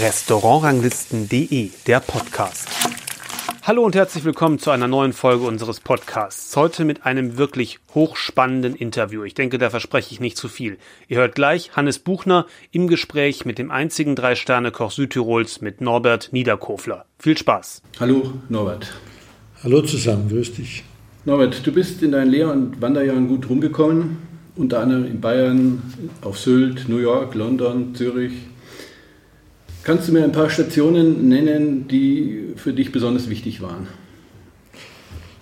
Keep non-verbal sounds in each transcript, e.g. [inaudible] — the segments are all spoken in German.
Restaurantranglisten.de, der Podcast. Hallo und herzlich willkommen zu einer neuen Folge unseres Podcasts. Heute mit einem wirklich hochspannenden Interview. Ich denke, da verspreche ich nicht zu viel. Ihr hört gleich Hannes Buchner im Gespräch mit dem einzigen Drei-Sterne-Koch Südtirols mit Norbert Niederkofler. Viel Spaß. Hallo Norbert. Hallo zusammen, grüß dich. Norbert, du bist in deinen Lehr- und Wanderjahren gut rumgekommen, unter anderem in Bayern, auf Sylt, New York, London, Zürich. Kannst du mir ein paar Stationen nennen, die für dich besonders wichtig waren?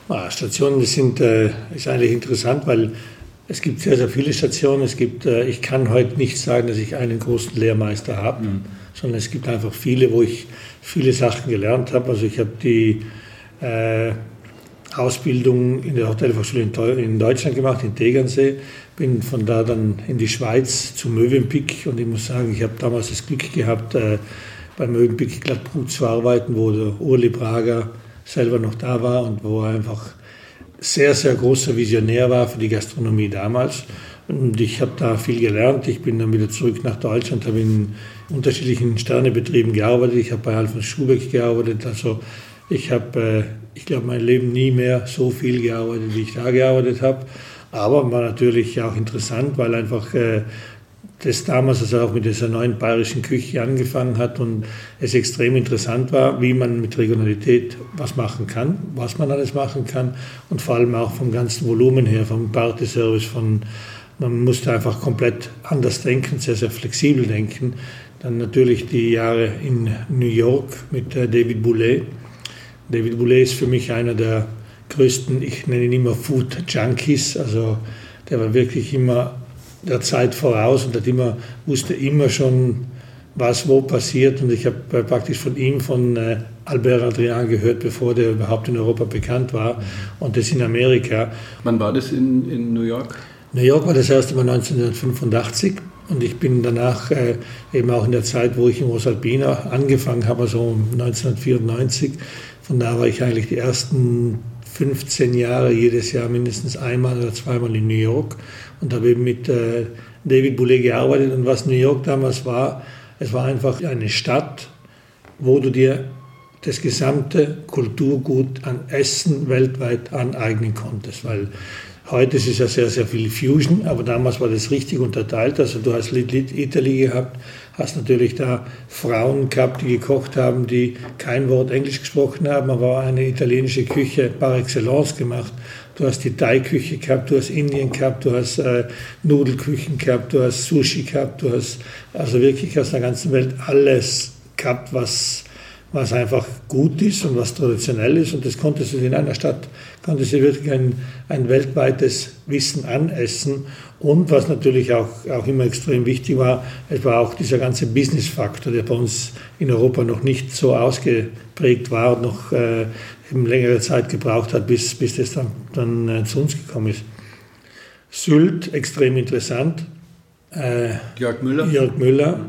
Ah, Stationen sind, äh, ist eigentlich interessant, weil es gibt sehr, sehr viele Stationen. Es gibt, äh, ich kann heute nicht sagen, dass ich einen großen Lehrmeister habe, mhm. sondern es gibt einfach viele, wo ich viele Sachen gelernt habe. Also ich habe die äh, Ausbildung in der Hotelfachschule in Deutschland gemacht, in Tegernsee. Bin von da dann in die Schweiz zu Mövenpick und ich muss sagen, ich habe damals das Glück gehabt, äh, bei Mövenpick Glattbrut zu arbeiten, wo der Urli Prager selber noch da war und wo er einfach sehr, sehr großer Visionär war für die Gastronomie damals. Und ich habe da viel gelernt. Ich bin dann wieder zurück nach Deutschland, habe in unterschiedlichen Sternebetrieben gearbeitet. Ich habe bei Alfons Schubeck gearbeitet. Also ich habe, äh, ich glaube, mein Leben nie mehr so viel gearbeitet, wie ich da gearbeitet habe. Aber war natürlich auch interessant, weil einfach äh, das damals also auch mit dieser neuen bayerischen Küche angefangen hat und es extrem interessant war, wie man mit Regionalität was machen kann, was man alles machen kann und vor allem auch vom ganzen Volumen her, vom Partyservice, von man musste einfach komplett anders denken, sehr, sehr flexibel denken. Dann natürlich die Jahre in New York mit äh, David Boulet, David Boulet ist für mich einer der größten, ich nenne ihn immer Food Junkies, also der war wirklich immer der Zeit voraus und hat immer, wusste immer schon, was wo passiert und ich habe äh, praktisch von ihm, von äh, Albert Adrian gehört, bevor der überhaupt in Europa bekannt war und das in Amerika. Wann war das in, in New York? New York war das erste Mal 1985 und ich bin danach äh, eben auch in der Zeit, wo ich in Rosalpina angefangen habe, also 1994, von da war ich eigentlich die ersten 15 Jahre jedes Jahr mindestens einmal oder zweimal in New York und habe eben mit äh, David Boulet gearbeitet. Und was New York damals war, es war einfach eine Stadt, wo du dir das gesamte Kulturgut an Essen weltweit aneignen konntest, weil Heute ist es ja sehr, sehr viel Fusion, aber damals war das richtig unterteilt. Also du hast Little Italy gehabt, hast natürlich da Frauen gehabt, die gekocht haben, die kein Wort Englisch gesprochen haben, aber eine italienische Küche par excellence gemacht. Du hast die Thai-Küche gehabt, du hast Indien gehabt, du hast äh, Nudelküchen gehabt, du hast Sushi gehabt, du hast also wirklich aus der ganzen Welt alles gehabt, was was einfach gut ist und was traditionell ist. Und das konntest du in einer Stadt, konntest du wirklich ein, ein weltweites Wissen anessen. Und was natürlich auch, auch immer extrem wichtig war, es war auch dieser ganze Business-Faktor, der bei uns in Europa noch nicht so ausgeprägt war und noch äh, eben längere Zeit gebraucht hat, bis, bis das dann, dann äh, zu uns gekommen ist. Sylt, extrem interessant. Äh, Jörg Müller. Jörg Müller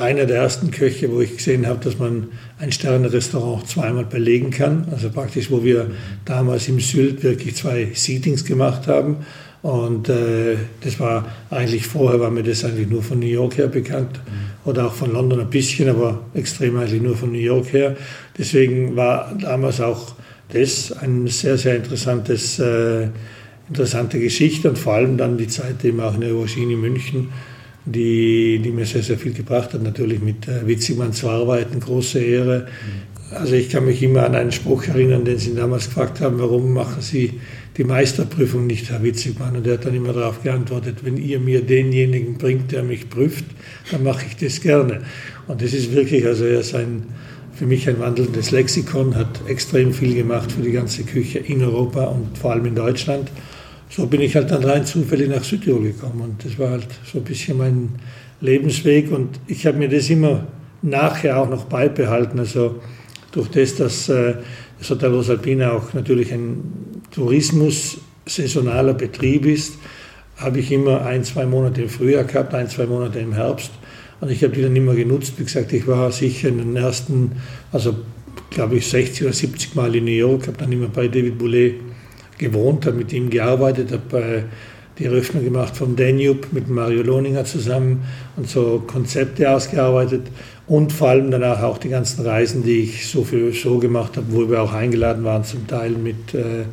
einer der ersten Köche, wo ich gesehen habe, dass man ein Sterne-Restaurant zweimal belegen kann. Also praktisch, wo wir damals im Sylt wirklich zwei Seatings gemacht haben. Und äh, das war eigentlich vorher, war mir das eigentlich nur von New York her bekannt oder auch von London ein bisschen, aber extrem eigentlich nur von New York her. Deswegen war damals auch das ein sehr, sehr interessantes, äh, interessante Geschichte und vor allem dann die Zeit eben auch in der Aubergine München die, die mir sehr, sehr viel gebracht hat. Natürlich mit äh, Witzigmann zu arbeiten, große Ehre. Also ich kann mich immer an einen Spruch erinnern, den Sie damals gefragt haben, warum machen Sie die Meisterprüfung nicht, Herr Witzigmann? Und er hat dann immer darauf geantwortet, wenn ihr mir denjenigen bringt, der mich prüft, dann mache ich das gerne. Und das ist wirklich, also er ist ein, für mich ein wandelndes Lexikon, hat extrem viel gemacht für die ganze Küche in Europa und vor allem in Deutschland so bin ich halt dann rein zufällig nach Südtirol gekommen. Und das war halt so ein bisschen mein Lebensweg. Und ich habe mir das immer nachher auch noch beibehalten. Also durch das, dass äh, das Hotel Rosalpina auch natürlich ein Tourismus saisonaler Betrieb ist, habe ich immer ein, zwei Monate im Frühjahr gehabt, ein, zwei Monate im Herbst. Und ich habe die dann immer genutzt. Wie gesagt, ich war sicher in den ersten, also glaube ich 60 oder 70 Mal in New York, habe dann immer bei David Boulet gewohnt, habe mit ihm gearbeitet, habe die Eröffnung gemacht vom Danube mit Mario Lohninger zusammen und so Konzepte ausgearbeitet und vor allem danach auch die ganzen Reisen, die ich so für so gemacht habe, wo wir auch eingeladen waren, zum Teil mit äh,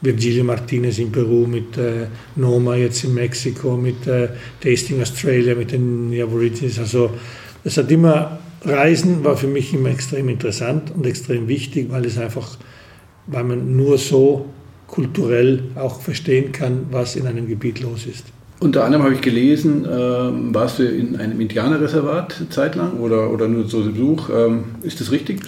Virgilio Martinez in Peru, mit äh, Noma jetzt in Mexiko, mit äh, Tasting Australia, mit den Aborigines. Also es hat immer, Reisen war für mich immer extrem interessant und extrem wichtig, weil es einfach, weil man nur so kulturell auch verstehen kann, was in einem Gebiet los ist. Unter anderem habe ich gelesen, äh, warst du in einem Indianerreservat zeitlang oder, oder nur so Besuch. Ähm, ist das richtig?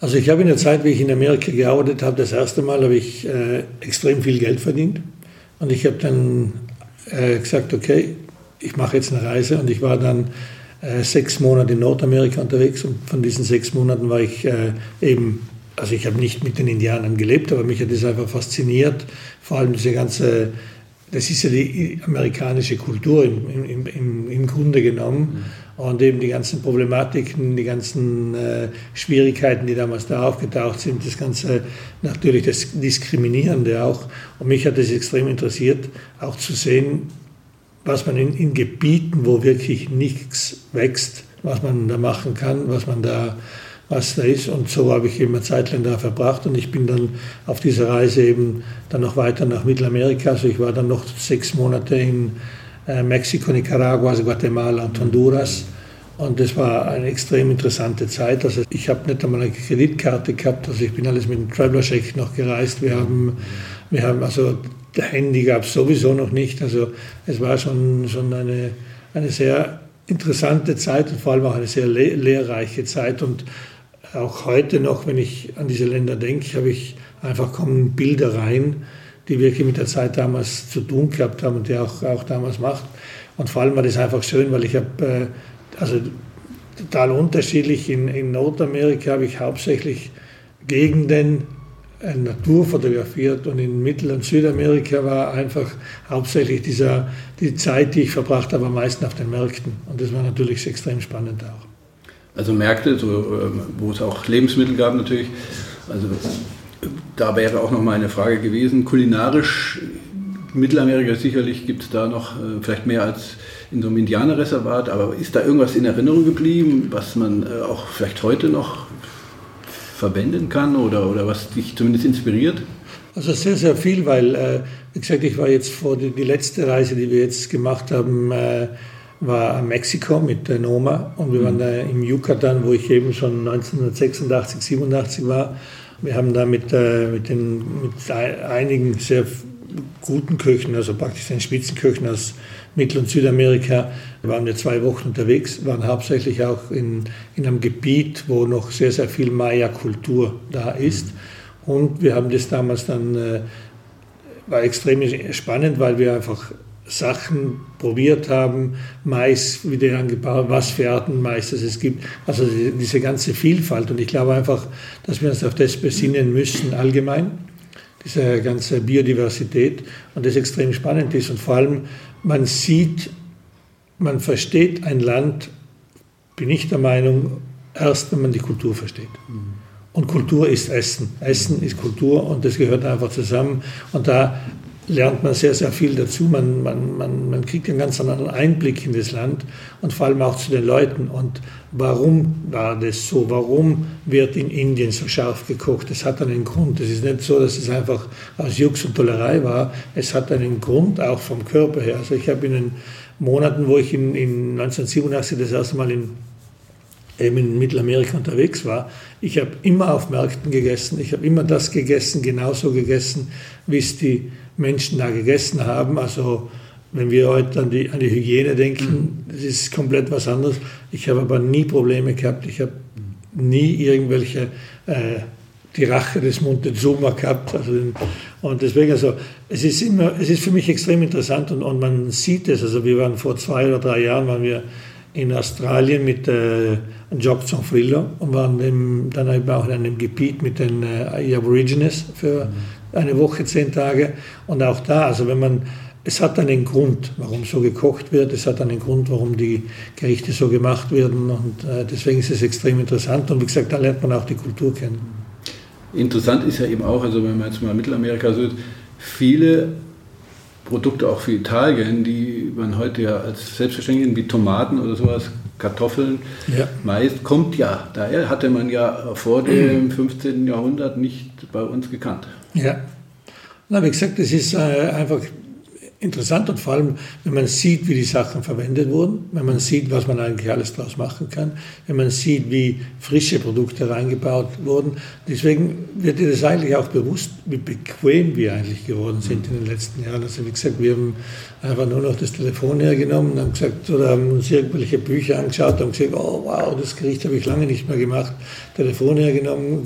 Also ich habe in der Zeit, wie ich in Amerika gearbeitet habe, das erste Mal habe ich äh, extrem viel Geld verdient. Und ich habe dann äh, gesagt, okay, ich mache jetzt eine Reise. Und ich war dann äh, sechs Monate in Nordamerika unterwegs. Und von diesen sechs Monaten war ich äh, eben, also ich habe nicht mit den Indianern gelebt, aber mich hat das einfach fasziniert. Vor allem diese ganze das ist ja die amerikanische Kultur im, im, im, im Grunde genommen. Mhm. Und eben die ganzen Problematiken, die ganzen äh, Schwierigkeiten, die damals da aufgetaucht sind, das ganze natürlich das Diskriminierende auch. Und mich hat es extrem interessiert, auch zu sehen, was man in, in Gebieten, wo wirklich nichts wächst, was man da machen kann, was man da was da ist. Und so habe ich eben eine Zeit lang da verbracht und ich bin dann auf dieser Reise eben dann noch weiter nach Mittelamerika. Also ich war dann noch sechs Monate in äh, Mexiko, Nicaragua, also Guatemala und Honduras. Und das war eine extrem interessante Zeit. Also ich habe nicht einmal eine Kreditkarte gehabt, also ich bin alles mit dem Traveler Check noch gereist. Wir haben, wir haben also Handy gab es sowieso noch nicht. Also es war schon, schon eine, eine sehr interessante Zeit und vor allem auch eine sehr lehrreiche Zeit. Und auch heute noch, wenn ich an diese Länder denke, habe ich einfach kommen Bilder rein, die wirklich mit der Zeit damals zu tun gehabt haben und die auch, auch damals macht. Und vor allem war das einfach schön, weil ich habe, äh, also total unterschiedlich, in, in Nordamerika habe ich hauptsächlich Gegenden äh, Natur fotografiert und in Mittel- und Südamerika war einfach hauptsächlich dieser, die Zeit, die ich verbracht habe, am meisten auf den Märkten. Und das war natürlich extrem spannend auch. Also Märkte, so, ähm, wo es auch Lebensmittel gab natürlich. Also da wäre auch noch mal eine Frage gewesen. Kulinarisch, Mittelamerika sicherlich gibt es da noch äh, vielleicht mehr als in so einem Indianerreservat, aber ist da irgendwas in Erinnerung geblieben, was man äh, auch vielleicht heute noch verwenden kann oder, oder was dich zumindest inspiriert? Also sehr, sehr viel, weil, äh, wie gesagt, ich war jetzt vor die, die letzte Reise, die wir jetzt gemacht haben, äh, war Mexiko mit der Noma und wir waren mhm. da im Yucatan, wo ich eben schon 1986, 87 war. Wir haben da mit, äh, mit, den, mit einigen sehr guten Köchen, also praktisch den Spitzenköchen aus Mittel- und Südamerika, waren wir zwei Wochen unterwegs, waren hauptsächlich auch in, in einem Gebiet, wo noch sehr, sehr viel Maya-Kultur da ist. Mhm. Und wir haben das damals dann, äh, war extrem spannend, weil wir einfach Sachen probiert haben, Mais wieder angebaut, was für Arten Mais es gibt. Also diese ganze Vielfalt. Und ich glaube einfach, dass wir uns auf das besinnen müssen allgemein, diese ganze Biodiversität und das extrem spannend ist. Und vor allem, man sieht, man versteht ein Land, bin ich der Meinung, erst wenn man die Kultur versteht. Und Kultur ist Essen. Essen ist Kultur und das gehört einfach zusammen. Und da lernt man sehr, sehr viel dazu. Man, man, man, man kriegt einen ganz anderen Einblick in das Land und vor allem auch zu den Leuten. Und warum war das so? Warum wird in Indien so scharf gekocht? Es hat einen Grund. Es ist nicht so, dass es einfach aus Jux und Tollerei war. Es hat einen Grund, auch vom Körper her. Also ich habe in den Monaten, wo ich in, in 1987 das erste Mal in in Mittelamerika unterwegs war, ich habe immer auf Märkten gegessen, ich habe immer das gegessen, genauso gegessen, wie es die Menschen da gegessen haben. Also wenn wir heute an die, an die Hygiene denken, das ist komplett was anderes. Ich habe aber nie Probleme gehabt. Ich habe nie irgendwelche äh, die Rache des Montezuma gehabt. Also, und deswegen, also, es ist immer, es ist für mich extrem interessant und, und man sieht es. Also, wir waren vor zwei oder drei Jahren, waren wir in Australien mit äh, Jock Frillo und waren im, dann eben auch in einem Gebiet mit den äh, Aborigines für mhm eine Woche, zehn Tage. Und auch da, also wenn man, es hat einen Grund, warum so gekocht wird, es hat einen Grund, warum die Gerichte so gemacht werden. Und äh, deswegen ist es extrem interessant. Und wie gesagt, da lernt man auch die Kultur kennen. Interessant ist ja eben auch, also wenn man jetzt mal Mittelamerika sieht, viele Produkte auch für Italien, die man heute ja als selbstverständlich wie Tomaten oder sowas, Kartoffeln, ja. Mais, kommt ja. Daher hatte man ja vor dem [clears throat] 15. Jahrhundert nicht bei uns gekannt. Ja. Na, wie gesagt, das ist äh, einfach interessant und vor allem, wenn man sieht, wie die Sachen verwendet wurden, wenn man sieht, was man eigentlich alles daraus machen kann, wenn man sieht, wie frische Produkte reingebaut wurden. Deswegen wird dir das eigentlich auch bewusst, wie bequem wir eigentlich geworden sind in den letzten Jahren. Also wie gesagt, wir haben einfach nur noch das Telefon hergenommen und haben gesagt, oder haben uns irgendwelche Bücher angeschaut und gesagt, oh wow, das Gericht habe ich lange nicht mehr gemacht. Telefon hergenommen,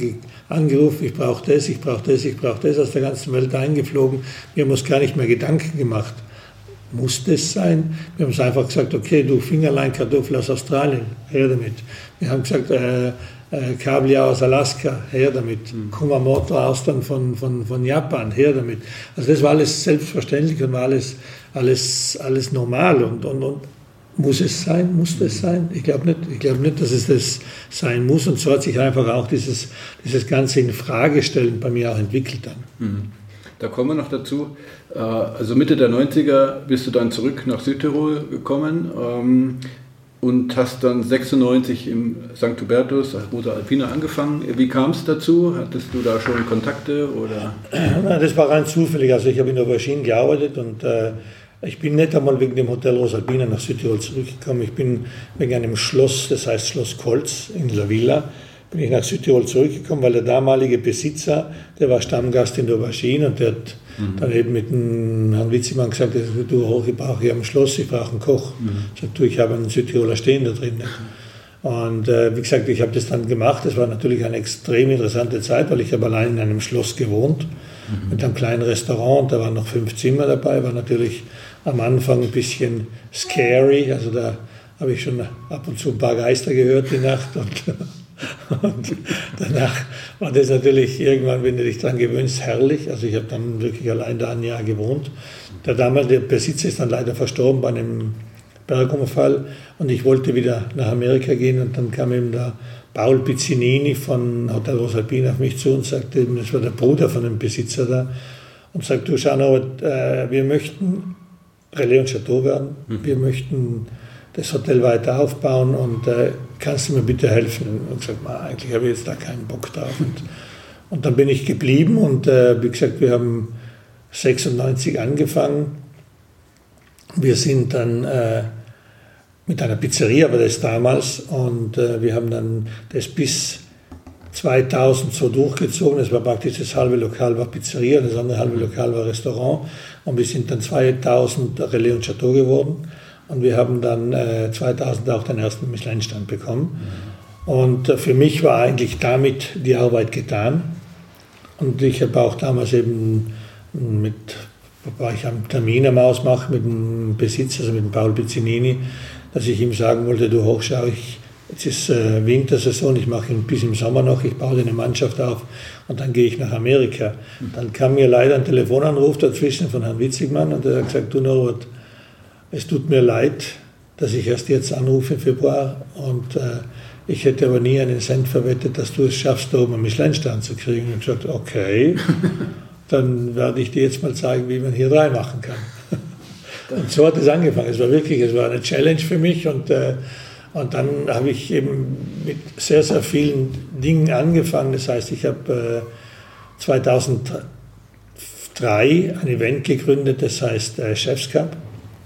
angerufen, ich brauche das, ich brauche das, ich brauche das, aus der ganzen Welt eingeflogen. Wir haben uns gar nicht mehr Gedanken gemacht. Muss das sein? Wir haben es einfach gesagt, okay, du Fingerlein-Kartoffel aus Australien, her damit. Wir haben gesagt, äh, äh, Kabeljau aus Alaska, her damit. Mhm. Kumamoto-Austern von, von, von Japan, her damit. Also das war alles selbstverständlich und war alles, alles, alles normal und, und, und muss es sein? Muss das sein? Ich glaube nicht. Ich glaube nicht, dass es das sein muss. Und so hat sich einfach auch dieses, dieses ganze Infragestellen bei mir auch entwickelt dann. Mhm. Da kommen wir noch dazu. Äh, also Mitte der 90er bist du dann zurück nach Südtirol gekommen ähm, und hast dann 96 im St. Hubertus, Rosa Alpina, angefangen. Wie kam es dazu? Hattest du da schon Kontakte? Oder? [clears throat] Das war rein zufällig. Also ich habe in der Maschine gearbeitet und äh, ich bin nicht einmal wegen dem Hotel Rosalbina nach Südtirol zurückgekommen. Ich bin wegen einem Schloss, das heißt Schloss Kolz in La Villa, bin ich nach Südtirol zurückgekommen, weil der damalige Besitzer, der war Stammgast in der Aubergine und der hat mhm. dann eben mit dem Herrn Witzimann gesagt, du, ich brauche hier am Schloss, ich brauche einen Koch. Mhm. Ich sagte, du, ich habe einen Südtiroler stehen da drin. Und äh, wie gesagt, ich habe das dann gemacht. Das war natürlich eine extrem interessante Zeit, weil ich habe allein in einem Schloss gewohnt, mhm. mit einem kleinen Restaurant. Da waren noch fünf Zimmer dabei, war natürlich am Anfang ein bisschen scary. Also da habe ich schon ab und zu ein paar Geister gehört die Nacht. Und, [laughs] und danach war das natürlich irgendwann, wenn du dich daran gewöhnst, herrlich. Also ich habe dann wirklich allein da ein Jahr gewohnt. Der damalige Besitzer ist dann leider verstorben bei einem Bergunfall und ich wollte wieder nach Amerika gehen und dann kam eben der Paul Pizzinini von Hotel Rosalpina auf mich zu und sagte, das war der Bruder von dem Besitzer da, und sagte, du schau, Norbert, äh, wir möchten Relais und Chateau werden. Mhm. Wir möchten das Hotel weiter aufbauen und äh, kannst du mir bitte helfen? Und ich gesagt, eigentlich habe ich jetzt da keinen Bock drauf. Und, und dann bin ich geblieben und äh, wie gesagt, wir haben 96 angefangen. Wir sind dann äh, mit einer Pizzeria, aber das damals, und äh, wir haben dann das bis 2000 so durchgezogen. Das war praktisch das halbe Lokal war Pizzeria, das andere halbe Lokal war Restaurant. Und wir sind dann 2000 Relais und Chateau geworden. Und wir haben dann äh, 2000 auch den ersten Michelin-Stand bekommen. Und äh, für mich war eigentlich damit die Arbeit getan. Und ich habe auch damals eben mit, war ich am Termin am Ausmachen mit dem Besitzer, also mit dem Paul Pizzinini, dass ich ihm sagen wollte, du hochschau, ich Jetzt ist äh, Wintersaison, ich mache ihn bis im Sommer noch, ich baue eine Mannschaft auf und dann gehe ich nach Amerika. Dann kam mir leider ein Telefonanruf dazwischen von Herrn Witzigmann und er hat gesagt, du Norbert, es tut mir leid, dass ich erst jetzt anrufe im Februar und äh, ich hätte aber nie einen Cent verwettet, dass du es schaffst, da oben einen Michelin-Stern zu kriegen. Und ich habe gesagt, okay, [laughs] dann werde ich dir jetzt mal zeigen, wie man hier drei machen kann. [laughs] Und so hat es angefangen. Es war wirklich, es war eine Challenge für mich und äh, und dann habe ich eben mit sehr, sehr vielen Dingen angefangen. Das heißt, ich habe äh, 2003 ein Event gegründet, das heißt äh, Chefs Cup.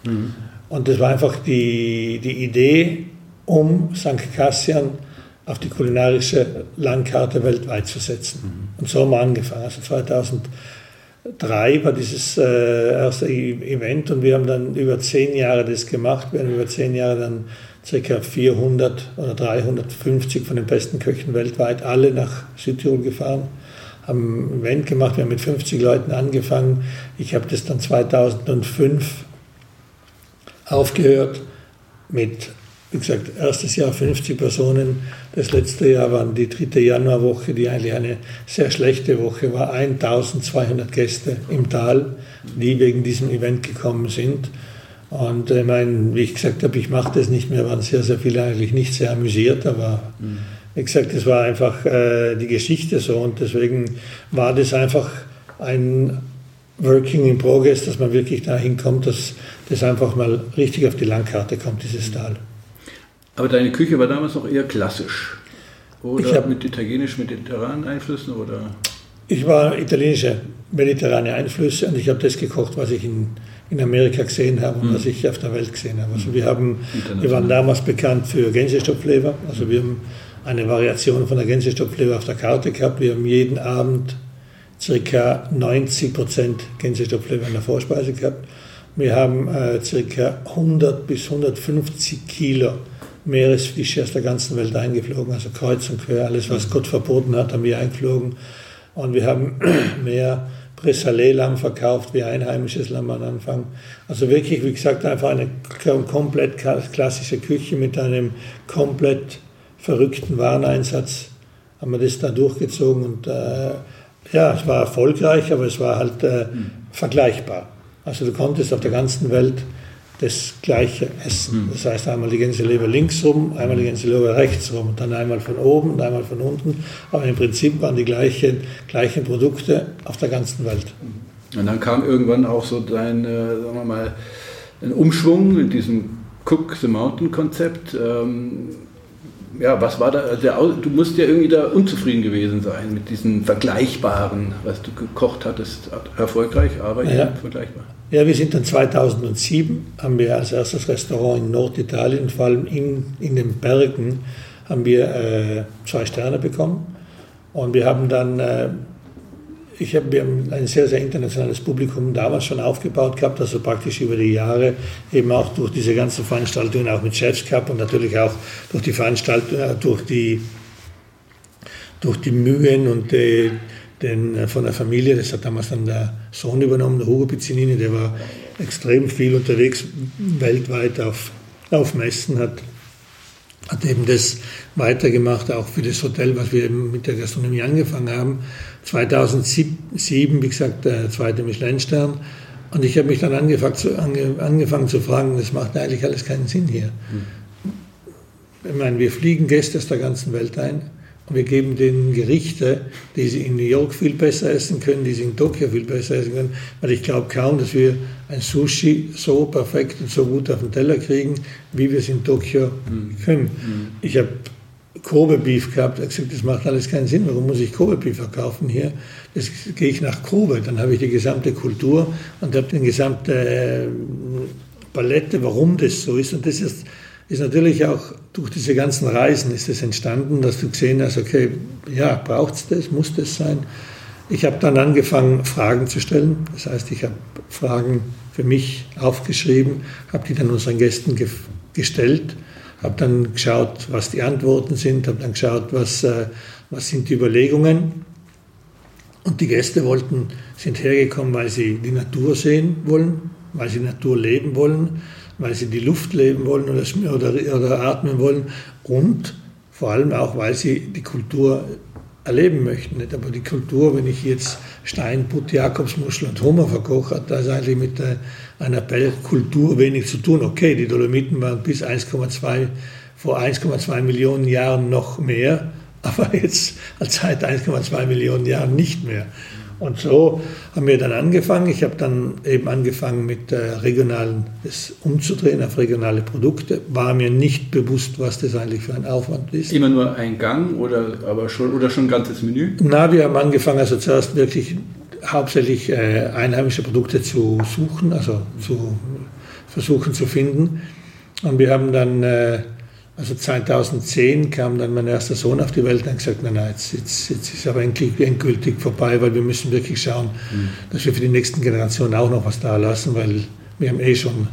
Mhm. Und das war einfach die, die Idee, um St. Cassian auf die kulinarische Landkarte weltweit zu setzen. Mhm. Und so haben wir angefangen. Also 2003 war dieses äh, erste Event und wir haben dann über zehn Jahre das gemacht. Wir haben über zehn Jahre dann ca. 400 oder 350 von den besten Köchen weltweit, alle nach Südtirol gefahren, haben ein Event gemacht, wir haben mit 50 Leuten angefangen. Ich habe das dann 2005 aufgehört mit, wie gesagt, erstes Jahr 50 Personen, das letzte Jahr waren die dritte Januarwoche, die eigentlich eine sehr schlechte Woche war, 1200 Gäste im Tal, die wegen diesem Event gekommen sind. Und ich meine, wie ich gesagt habe, ich mache das nicht mehr, waren sehr, sehr viele eigentlich nicht sehr amüsiert, aber mhm. wie gesagt, es war einfach äh, die Geschichte so und deswegen war das einfach ein Working in Progress, dass man wirklich dahin kommt, dass das einfach mal richtig auf die Landkarte kommt, dieses Tal. Aber deine Küche war damals noch eher klassisch. Oder Ich hab- mit italienisch-mediterranen Einflüssen? Oder? Ich war italienische, mediterrane Einflüsse und ich habe das gekocht, was ich in, in Amerika gesehen habe und was ich auf der Welt gesehen habe. Also wir, haben, wir waren damals bekannt für Gänsestopfleber. Also wir haben eine Variation von der Gänsestopfleber auf der Karte gehabt. Wir haben jeden Abend circa 90 Prozent Gänsestopfleber in der Vorspeise gehabt. Wir haben äh, circa 100 bis 150 Kilo Meeresfische aus der ganzen Welt eingeflogen, also kreuz und quer, alles was Gott verboten hat, haben wir eingeflogen. Und wir haben [clears throat] mehr Bressalet-Lamm verkauft wie einheimisches Lamm am Anfang. Also wirklich, wie gesagt, einfach eine komplett klassische Küche mit einem komplett verrückten Wareneinsatz. Haben wir das da durchgezogen und äh, ja, es war erfolgreich, aber es war halt äh, vergleichbar. Also du konntest auf der ganzen Welt das Gleiche essen. Das heißt einmal die Gänseleber links rum, einmal die Gänseleber rechts rum und dann einmal von oben und einmal von unten. Aber im Prinzip waren die gleichen, gleichen Produkte auf der ganzen Welt. Und dann kam irgendwann auch so dein, äh, sagen wir mal, ein Umschwung mit diesem Cook the Mountain Konzept. Ähm, ja, was war da? Der, du musst ja irgendwie da unzufrieden gewesen sein mit diesen vergleichbaren, was du gekocht hattest. Erfolgreich, aber Ja. vergleichbar. Ja, wir sind dann 2007, haben wir als erstes Restaurant in Norditalien, vor allem in, in den Bergen, haben wir äh, zwei Sterne bekommen. Und wir haben dann, äh, ich hab, wir haben ein sehr, sehr internationales Publikum damals schon aufgebaut gehabt, also praktisch über die Jahre, eben auch durch diese ganzen Veranstaltungen, auch mit Chefs Cup und natürlich auch durch die Veranstaltungen, äh, durch die durch die Mühen und die, den, äh, von der Familie, das hat damals dann der Sohn übernommen, der Hugo Pizzinini, der war extrem viel unterwegs, weltweit auf, auf Messen, hat, hat eben das weitergemacht, auch für das Hotel, was wir eben mit der Gastronomie angefangen haben. 2007, wie gesagt, der zweite Michelin-Stern. Und ich habe mich dann angefangen zu, ange, angefangen zu fragen, das macht eigentlich alles keinen Sinn hier. Ich meine, wir fliegen Gäste aus der ganzen Welt ein wir geben denen Gerichte, die sie in New York viel besser essen können, die sie in Tokio viel besser essen können, weil ich glaube kaum, dass wir ein Sushi so perfekt und so gut auf den Teller kriegen, wie wir es in Tokio können. Ich habe Kobe Beef gehabt, er gesagt, das macht alles keinen Sinn, warum muss ich Kobe Beef verkaufen hier? Das gehe ich nach Kobe, dann habe ich die gesamte Kultur und habe die gesamte äh, Palette, warum das so ist. Und das ist, ist natürlich auch durch diese ganzen Reisen ist es entstanden, dass du gesehen hast, okay, ja, braucht es das, muss das sein? Ich habe dann angefangen, Fragen zu stellen. Das heißt, ich habe Fragen für mich aufgeschrieben, habe die dann unseren Gästen ge gestellt, habe dann geschaut, was die Antworten sind, habe dann geschaut, was, äh, was sind die Überlegungen. Und die Gäste wollten, sind hergekommen, weil sie die Natur sehen wollen, weil sie Natur leben wollen, weil sie die Luft leben wollen oder, oder, oder atmen wollen und vor allem auch, weil sie die Kultur erleben möchten. Nicht? Aber die Kultur, wenn ich jetzt Stein, Butt, Jakobsmuschel und Hummer verkoche, hat das eigentlich mit einer Kultur wenig zu tun. Okay, die Dolomiten waren bis 1,2, vor 1,2 Millionen Jahren noch mehr, [laughs] aber jetzt seit 1,2 Millionen Jahren nicht mehr. Und so haben wir dann angefangen. Ich habe dann eben angefangen mit regionalen, das umzudrehen auf regionale Produkte. War mir nicht bewusst, was das eigentlich für ein Aufwand ist. Immer nur ein Gang oder, aber schon, oder schon ein ganzes Menü? Na, wir haben angefangen, also zuerst wirklich hauptsächlich äh, einheimische Produkte zu suchen, also zu versuchen zu finden. Und wir haben dann, äh, also 2010 kam dann mein erster Sohn auf die Welt und hat gesagt, nein, nein, jetzt, jetzt, jetzt ist aber endlich, endgültig vorbei, weil wir müssen wirklich schauen, dass wir für die nächsten Generationen auch noch was da lassen, weil wir haben eh schon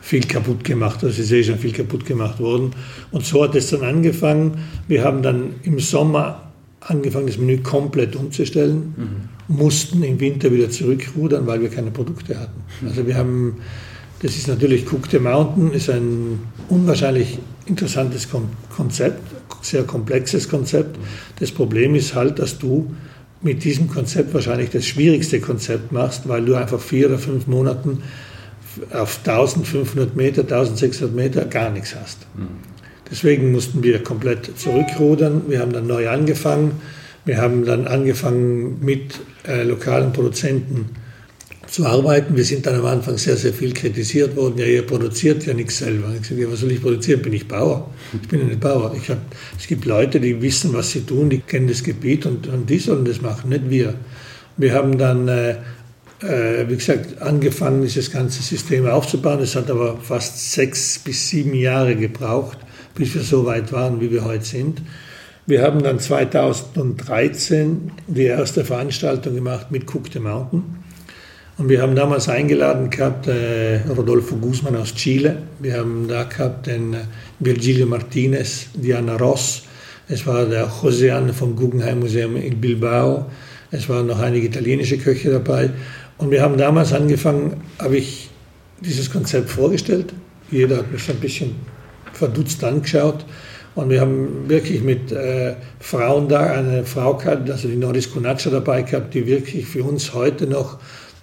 viel kaputt gemacht, also es ist eh schon viel kaputt gemacht worden. Und so hat es dann angefangen. Wir haben dann im Sommer angefangen, das Menü komplett umzustellen, mussten im Winter wieder zurückrudern, weil wir keine Produkte hatten. Also wir haben, das ist natürlich Cook the Mountain, ist ein unwahrscheinlich interessantes Kon Konzept, sehr komplexes Konzept. Das Problem ist halt, dass du mit diesem Konzept wahrscheinlich das schwierigste Konzept machst, weil du einfach vier oder fünf Monaten auf 1500 Meter, 1600 Meter gar nichts hast. Deswegen mussten wir komplett zurückrudern. Wir haben dann neu angefangen. Wir haben dann angefangen mit äh, lokalen Produzenten zu arbeiten. Wir sind dann am Anfang sehr, sehr viel kritisiert worden. Ja, ihr produziert ja nichts selber. Ich sage, ja, was soll ich produzieren? Bin ich Bauer? Ich bin nicht Bauer. Hab, es gibt Leute, die wissen, was sie tun, die kennen das Gebiet und, und die sollen das machen, nicht wir. Wir haben dann, äh, äh, wie gesagt, angefangen, dieses ganze System aufzubauen. Es hat aber fast sechs bis sieben Jahre gebraucht, bis wir so weit waren, wie wir heute sind. Wir haben dann 2013 die erste Veranstaltung gemacht mit Cook the Mountain. Und wir haben damals eingeladen gehabt äh, Rodolfo Guzman aus Chile. Wir haben da gehabt den äh, Virgilio Martinez, Diana Ross. Es war der Josean vom Guggenheim Museum in Bilbao. Es waren noch einige italienische Köche dabei. Und wir haben damals angefangen, habe ich dieses Konzept vorgestellt. Jeder hat mich so ein bisschen verdutzt angeschaut. Und wir haben wirklich mit äh, Frauen da, eine Frau gehabt, also die Nordis Kunaccia dabei gehabt, die wirklich für uns heute noch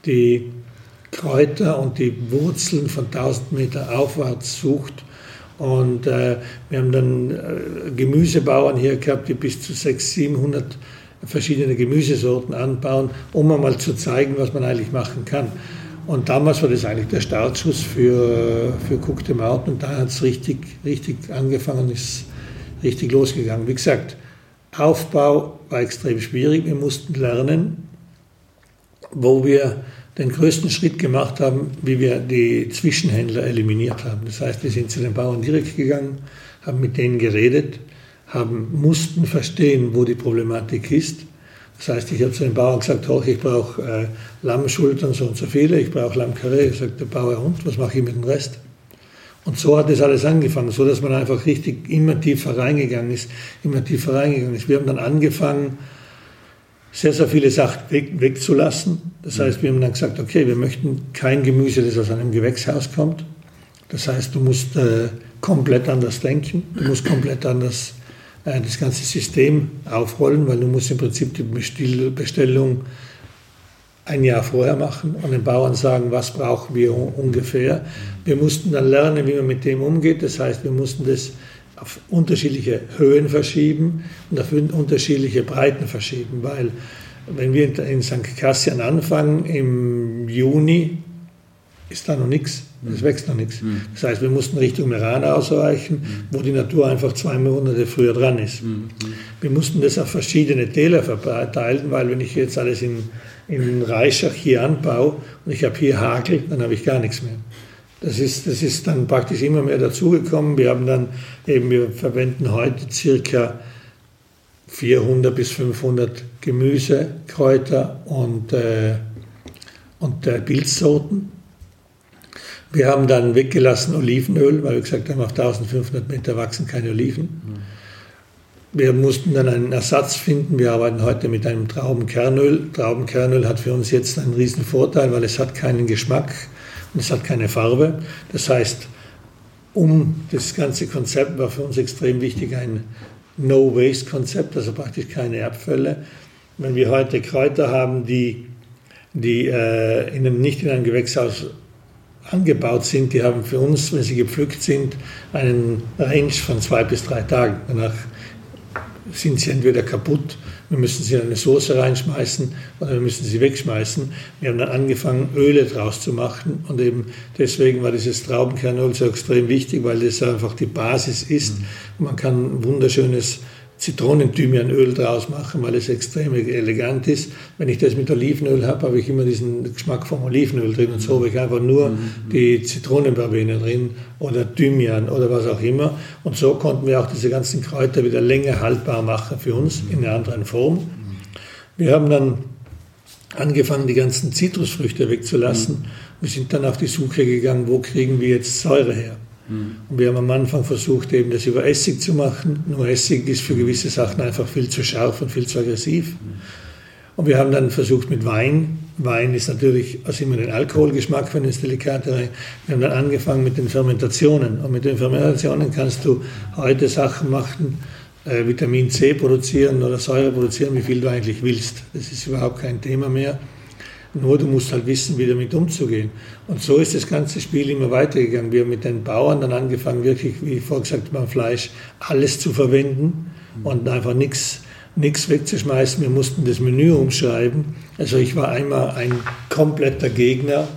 die Kräuter und die Wurzeln von 1000 Meter aufwärts sucht. Und äh, wir haben dann äh, Gemüsebauern hier gehabt, die bis zu 600, 700 verschiedene Gemüsesorten anbauen, um einmal zu zeigen, was man eigentlich machen kann. Und damals war das eigentlich der Startschuss für, für Cook the Mountain und da hat es richtig, richtig angefangen, ist richtig losgegangen. Wie gesagt, Aufbau war extrem schwierig. Wir mussten lernen, wo wir den größten Schritt gemacht haben, wie wir die Zwischenhändler eliminiert haben. Das heißt, wir sind zu den Bauern direkt gegangen, haben mit denen geredet, haben, mussten verstehen, wo die Problematik ist. Das heißt, ich habe zu den Bauern gesagt, hoch, ich brauche äh, Lammschultern so und so viele, ich brauche Lammkarree. Ich sagte, der Bauer, und was mache ich mit dem Rest? Und so hat das alles angefangen, so dass man einfach richtig immer tiefer reingegangen ist, immer tiefer reingegangen ist. Wir haben dann angefangen, sehr, sehr viele Sachen weg, wegzulassen. Das mhm. heißt, wir haben dann gesagt, okay, wir möchten kein Gemüse, das aus einem Gewächshaus kommt. Das heißt, du musst äh, komplett anders denken, du musst komplett anders äh, das ganze System aufrollen, weil du musst im Prinzip die Bestellung ein Jahr vorher machen und den Bauern sagen, was brauchen wir ungefähr. Wir mussten dann lernen, wie man mit dem umgeht. Das heißt, wir mussten das auf unterschiedliche Höhen verschieben und auf unterschiedliche Breiten verschieben, weil wenn wir in St. Cassian anfangen im Juni, ist da noch nichts, es wächst noch nichts. Mhm. Das heißt, wir mussten Richtung Meran ausweichen, mhm. wo die Natur einfach zwei Monate früher dran ist. Mhm. Wir mussten das auf verschiedene Täler verteilen, weil wenn ich jetzt alles in, in Reichach hier anbaue und ich habe hier Hagel, dann habe ich gar nichts mehr. Das ist, das ist dann praktisch immer mehr dazugekommen. Wir haben dann eben, wir verwenden heute circa 400 bis 500 Gemüse, Kräuter und, äh, und äh, Pilzsorten. Wir haben dann weggelassen Olivenöl, weil wir gesagt haben, auf 1500 Meter wachsen keine Oliven. Wir mussten dann einen Ersatz finden. Wir arbeiten heute mit einem Traubenkernöl. Traubenkernöl hat für uns jetzt einen riesen Vorteil, weil es hat keinen Geschmack und es hat keine Farbe. Das heißt, um das ganze Konzept war für uns extrem wichtig ein No-Waste-Konzept, also praktisch keine Abfälle. Wenn wir heute Kräuter haben, die, die äh, in einem, nicht in einem Gewächshaus angebaut sind, die haben für uns, wenn sie gepflückt sind, einen Range von zwei bis drei Tagen. Danach sind sie entweder kaputt wir müssen sie in eine Soße reinschmeißen oder wir müssen sie wegschmeißen. Wir haben dann angefangen, Öle draus zu machen und eben deswegen war dieses Traubenkernöl so extrem wichtig, weil das einfach die Basis ist. Mhm. Man kann wunderschönes Zitronenthymianöl draus machen, weil es extrem elegant ist. Wenn ich das mit Olivenöl habe, habe ich immer diesen Geschmack vom Olivenöl drin und so habe ich einfach nur mhm. die Zitronenverbene drin oder Thymian oder was auch immer. Und so konnten wir auch diese ganzen Kräuter wieder länger haltbar machen für uns in einer anderen Form. Wir haben dann angefangen, die ganzen Zitrusfrüchte wegzulassen. Mhm. Wir sind dann auf die Suche gegangen, wo kriegen wir jetzt Säure her. Und wir haben am Anfang versucht, eben das über Essig zu machen. Nur Essig ist für gewisse Sachen einfach viel zu scharf und viel zu aggressiv. Und wir haben dann versucht mit Wein. Wein ist natürlich also immer den Alkoholgeschmack für das Delikate rein. Wir haben dann angefangen mit den Fermentationen. Und mit den Fermentationen kannst du heute Sachen machen, äh, Vitamin C produzieren oder Säure produzieren, wie viel du eigentlich willst. Das ist überhaupt kein Thema mehr. Nur du musst halt wissen, wie damit umzugehen. Und so ist das ganze Spiel immer weitergegangen. Wir haben mit den Bauern dann angefangen, wirklich, wie vorher gesagt, beim Fleisch alles zu verwenden und einfach nichts nichts wegzuschmeißen. Wir mussten das Menü umschreiben. Also ich war einmal ein kompletter Gegner,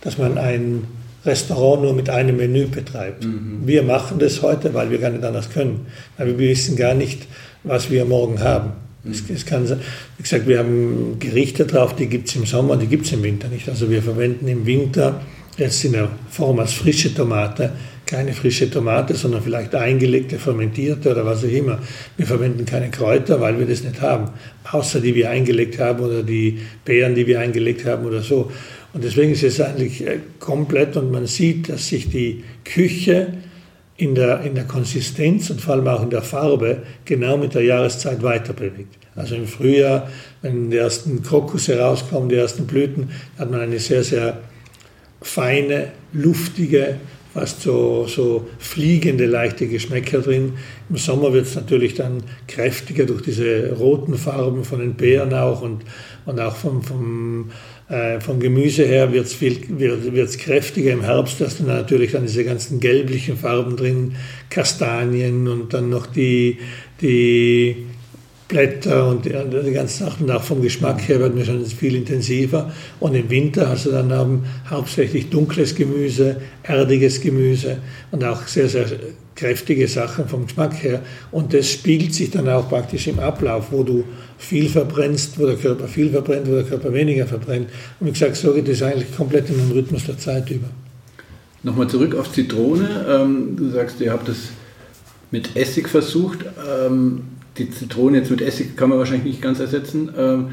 dass man ein Restaurant nur mit einem Menü betreibt. Mhm. Wir machen das heute, weil wir gar nicht anders können. Weil wir wissen gar nicht, was wir morgen haben. Es, es kann, wie gesagt, wir haben Gerichte drauf, die gibt es im Sommer, die gibt es im Winter nicht. Also wir verwenden im Winter jetzt in der Form als frische Tomate keine frische Tomate, sondern vielleicht eingelegte, fermentierte oder was auch immer. Wir verwenden keine Kräuter, weil wir das nicht haben, außer die wir eingelegt haben oder die Beeren, die wir eingelegt haben oder so. Und deswegen ist es eigentlich äh, komplett und man sieht, dass sich die Küche in der, in der Konsistenz und vor allem auch in der Farbe genau mit der Jahreszeit weiter bewegt. Also im Frühjahr, wenn die ersten Krokusse rauskommen, die ersten Blüten, hat man eine sehr, sehr feine, luftige, fast so, so fliegende, leichte Geschmäcker drin. Im Sommer wird es natürlich dann kräftiger durch diese roten Farben von den Beeren auch und, und auch vom, vom, äh, vom Gemüse her wird es wird, wird's kräftiger. Im Herbst hast du natürlich dann diese ganzen gelblichen Farben drin, Kastanien und dann noch die, die Blätter und die, die ganzen Sachen. Und auch vom Geschmack her werden schon viel intensiver. Und im Winter hast du dann haben hauptsächlich dunkles Gemüse, erdiges Gemüse und auch sehr, sehr kräftige Sachen vom Geschmack her. Und das spiegelt sich dann auch praktisch im Ablauf, wo du viel verbrennst, wo der Körper viel verbrennt, wo der Körper weniger verbrennt. Und wie gesagt, so geht es eigentlich komplett in den Rhythmus der Zeit über. Nochmal zurück auf Zitrone. Ähm, du sagst, ihr habt das mit Essig versucht. Die Zitrone jetzt mit Essig kann man wahrscheinlich nicht ganz ersetzen. Ähm,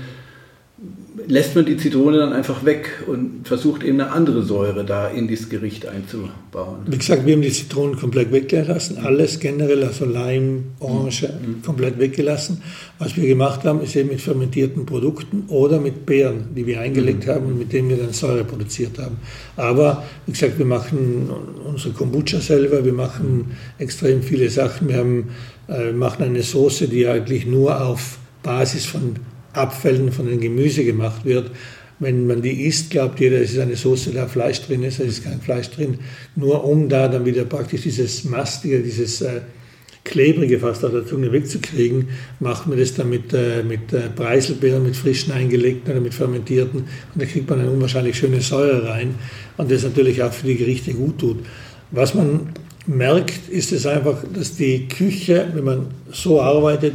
lässt man die Zitrone dann einfach weg und versucht eben eine andere Säure da in dieses Gericht einzubauen. Wie gesagt, wir haben die Zitronen komplett weggelassen, alles generell, also Leim, Orange, mhm. komplett weggelassen. Was wir gemacht haben, ist eben mit fermentierten Produkten oder mit Beeren, die wir eingelegt mhm. haben und mit denen wir dann Säure produziert haben. Aber wie gesagt, wir machen unsere Kombucha selber, wir machen extrem viele Sachen. Wir haben, äh, machen eine Soße, die eigentlich nur auf Basis von Abfällen von dem Gemüse gemacht wird. Wenn man die isst, glaubt jeder, es ist eine Soße, da Fleisch drin ist, es ist kein Fleisch drin. Nur um da dann wieder praktisch dieses mastige, dieses äh, klebrige fast auf der Zunge wegzukriegen, macht man das dann mit, äh, mit äh, Preiselbeeren, mit frischen eingelegten oder mit fermentierten und da kriegt man eine unwahrscheinlich schöne Säure rein und das natürlich auch für die Gerichte gut tut. Was man merkt, ist es einfach, dass die Küche, wenn man so arbeitet,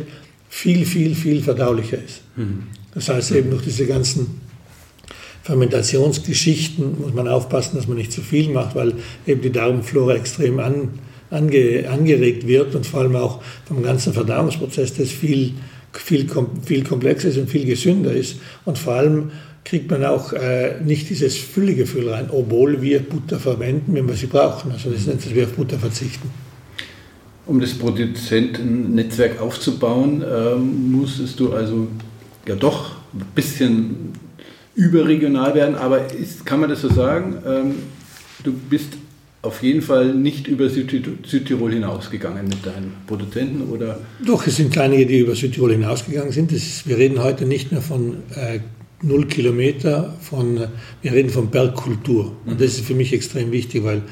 viel, viel, viel verdaulicher ist. Mhm. Das heißt eben durch diese ganzen Fermentationsgeschichten muss man aufpassen, dass man nicht zu viel macht, weil eben die Darmflora extrem an, ange, angeregt wird und vor allem auch vom ganzen Verdauungsprozess, das viel, viel, viel komplexer ist und viel gesünder ist. Und vor allem kriegt man auch äh, nicht dieses Füllegefühl rein, obwohl wir Butter verwenden, wenn wir sie brauchen. Also das ist nicht, dass wir auf Butter verzichten um das Produzentennetzwerk aufzubauen, ähm, musstest du also ja doch ein bisschen überregional werden, aber ist, kann man das so sagen? Ähm, du bist auf jeden Fall nicht über Südtirol hinausgegangen mit deinen Produzenten oder? Doch, es sind einige, die über Südtirol hinausgegangen sind. Ist, wir reden heute nicht mehr von äh, null Kilometer, von, wir reden von Bergkultur. Und das ist für mich extrem wichtig, weil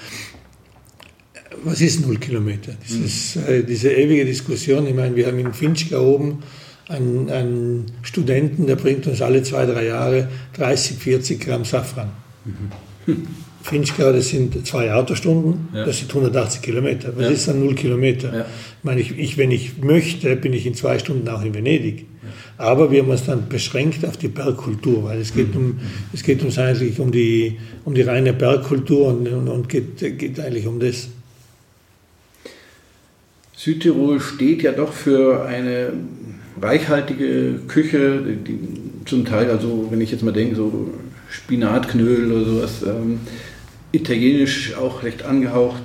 was ist null Kilometer? Dieses, mhm. äh, diese ewige Diskussion. Ich meine, wir haben in Finchka oben einen, einen, Studenten, der bringt uns alle zwei, drei Jahre 30, 40 Gramm Safran. Mhm. Finchka, das sind zwei Autostunden, ja. das sind 180 Kilometer. Was ja. ist dann null Kilometer? Ja. Ich meine, ich, ich, wenn ich möchte, bin ich in zwei Stunden auch in Venedig. Aber wir haben uns dann beschränkt auf die Bergkultur, weil es geht, mhm. um, es geht uns eigentlich um die, um die reine Bergkultur und, und, und geht, geht eigentlich um das. Südtirol steht ja doch für eine reichhaltige Küche, die zum Teil, also wenn ich jetzt mal denke, so Spinatknödel oder sowas, ähm, italienisch auch recht angehaucht.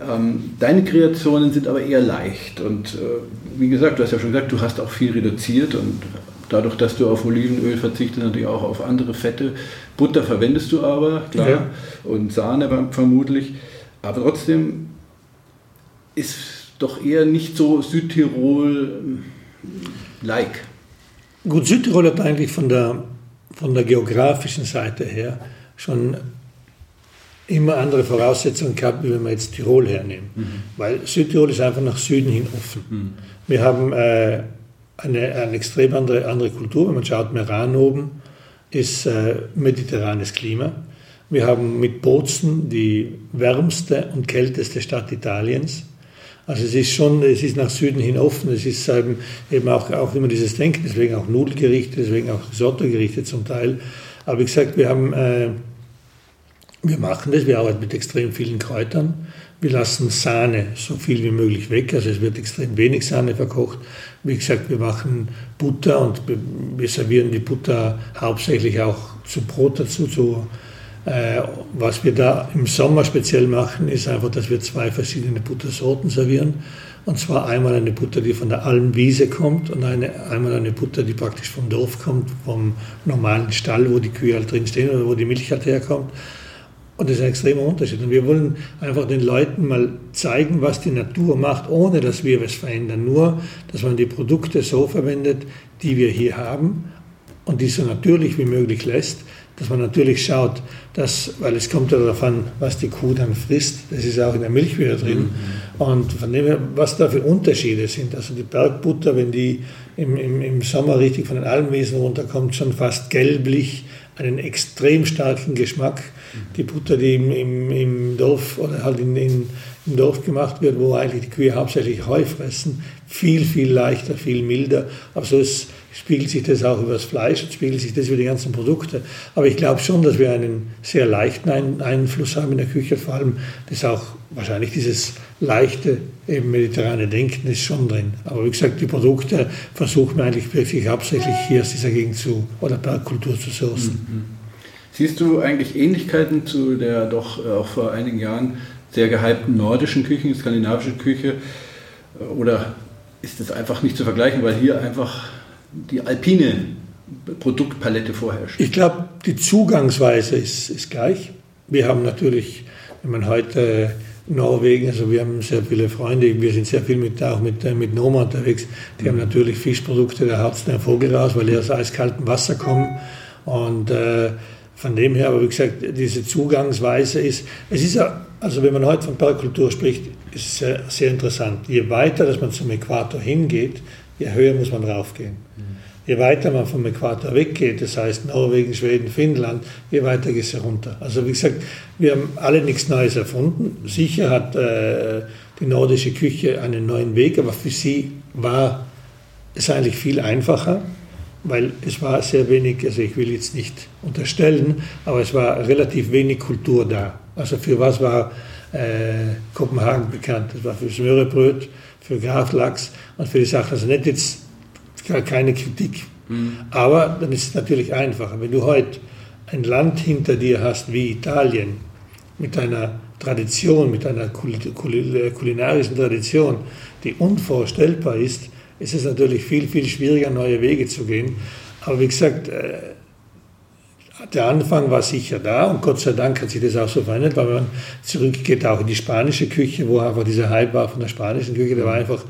Ähm, deine Kreationen sind aber eher leicht und äh, wie gesagt, du hast ja schon gesagt, du hast auch viel reduziert und dadurch, dass du auf Olivenöl verzichtest, natürlich auch auf andere Fette. Butter verwendest du aber, klar, ja. und Sahne vermutlich, aber trotzdem ist doch eher nicht so Südtirol-like. Gut, Südtirol hat eigentlich von der, von der geografischen Seite her schon immer andere Voraussetzungen gehabt, wie wenn wir jetzt Tirol hernehmen. Mhm. Weil Südtirol ist einfach nach Süden hin offen. Mhm. Wir haben äh, eine, eine extrem andere, andere Kultur. Wenn man schaut, Meran oben ist äh, mediterranes Klima. Wir haben mit Bozen die wärmste und kälteste Stadt Italiens. Also es ist schon, es ist nach Süden hin offen, es ist eben, auch, auch immer dieses Denken, deswegen auch Nudelgerichte, deswegen auch Risotto-Gerichte zum Teil. Aber wie gesagt, wir haben, äh, wir machen das, wir arbeiten mit extrem vielen Kräutern. Wir lassen Sahne so viel wie möglich weg, also es wird extrem wenig Sahne verkocht. Wie gesagt, wir machen Butter und wir servieren die Butter hauptsächlich auch zu Brot dazu. Zu, was wir da im Sommer speziell machen, ist einfach, dass wir zwei verschiedene Buttersorten servieren. Und zwar einmal eine Butter, die von der Almwiese kommt und eine, einmal eine Butter, die praktisch vom Dorf kommt, vom normalen Stall, wo die Kühe halt drin stehen oder wo die Milch halt herkommt. Und das ist ein extremer Unterschied. Und wir wollen einfach den Leuten mal zeigen, was die Natur macht, ohne dass wir was verändern. Nur, dass man die Produkte so verwendet, die wir hier haben und die so natürlich wie möglich lässt. Dass man natürlich schaut, dass, weil es kommt ja darauf an, was die Kuh dann frisst. Das ist auch in der Milch wieder drin. Mhm. Und von dem her, was da für Unterschiede sind. Also die Bergbutter, wenn die im, im, im Sommer richtig von den Almwesen runterkommt, schon fast gelblich, einen extrem starken Geschmack die Butter, die im, im, im Dorf oder halt in, in, im Dorf gemacht wird, wo eigentlich die Kühe hauptsächlich Heu fressen, viel, viel leichter, viel milder. Aber so ist, spiegelt sich das auch über das Fleisch und spiegelt sich das über die ganzen Produkte. Aber ich glaube schon, dass wir einen sehr leichten Einfluss haben in der Küche, vor allem das auch wahrscheinlich dieses leichte eben mediterrane Denken ist schon drin. Aber wie gesagt, die Produkte versuchen wir eigentlich wirklich hauptsächlich hier aus dieser Gegend zu oder Bergkultur zu sourcen. Mhm. Siehst du eigentlich Ähnlichkeiten zu der doch äh, auch vor einigen Jahren sehr gehypten nordischen Küche, skandinavischen Küche? Oder ist das einfach nicht zu vergleichen, weil hier einfach die alpine Produktpalette vorherrscht? Ich glaube, die Zugangsweise ist, ist gleich. Wir haben natürlich, wenn man heute Norwegen, also wir haben sehr viele Freunde, wir sind sehr viel mit, auch mit, äh, mit Noma unterwegs, die haben natürlich Fischprodukte, da haut den Vogel raus, weil die aus eiskaltem Wasser kommen. Und äh, von dem her, aber wie gesagt, diese Zugangsweise ist, es ist ja, also wenn man heute von Permakultur spricht, ist es sehr, sehr interessant. Je weiter, dass man zum Äquator hingeht, je höher muss man raufgehen. Je weiter man vom Äquator weggeht, das heißt Norwegen, Schweden, Finnland, je weiter geht es herunter. Also wie gesagt, wir haben alle nichts Neues erfunden. Sicher hat äh, die nordische Küche einen neuen Weg, aber für sie war es eigentlich viel einfacher weil es war sehr wenig, also ich will jetzt nicht unterstellen, aber es war relativ wenig Kultur da. Also für was war äh, Kopenhagen bekannt? Das war für Smörebröt, für Graflachs und für die Sachen. Also nicht jetzt keine Kritik. Mhm. Aber dann ist es natürlich einfacher. Wenn du heute ein Land hinter dir hast wie Italien mit einer Tradition, mit einer kulinarischen Tradition, die unvorstellbar ist, ist es natürlich viel, viel schwieriger, neue Wege zu gehen. Aber wie gesagt, äh, der Anfang war sicher da und Gott sei Dank hat sich das auch so verändert, weil man zurückgeht auch in die spanische Küche, wo einfach dieser Hype war von der spanischen Küche. Da war einfach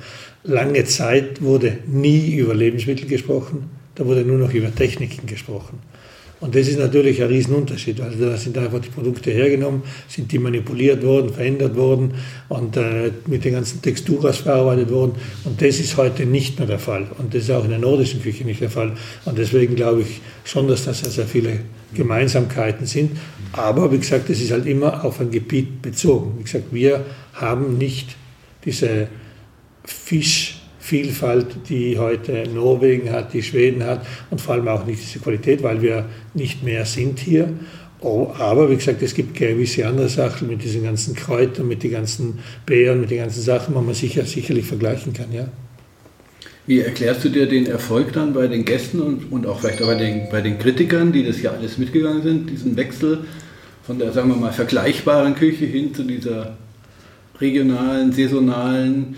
lange Zeit, wurde nie über Lebensmittel gesprochen, da wurde nur noch über Techniken gesprochen. Und das ist natürlich ein Riesenunterschied. Also da sind einfach die Produkte hergenommen, sind die manipuliert worden, verändert worden und äh, mit den ganzen Texturas verarbeitet worden. Und das ist heute nicht mehr der Fall. Und das ist auch in der nordischen Küche nicht der Fall. Und deswegen glaube ich schon, dass das sehr viele Gemeinsamkeiten sind. Aber wie gesagt, es ist halt immer auf ein Gebiet bezogen. Wie gesagt, wir haben nicht diese Fisch- Vielfalt, die heute Norwegen hat, die Schweden hat und vor allem auch nicht diese Qualität, weil wir nicht mehr sind hier. Oh, aber wie gesagt, es gibt gewisse andere Sachen mit diesen ganzen Kräutern, mit den ganzen Beeren, mit den ganzen Sachen, wo man sicher, sicherlich vergleichen kann, ja. Wie erklärst du dir den Erfolg dann bei den Gästen und, und auch vielleicht auch bei den, bei den Kritikern, die das ja alles mitgegangen sind, diesen Wechsel von der, sagen wir mal, vergleichbaren Küche hin zu dieser regionalen, saisonalen,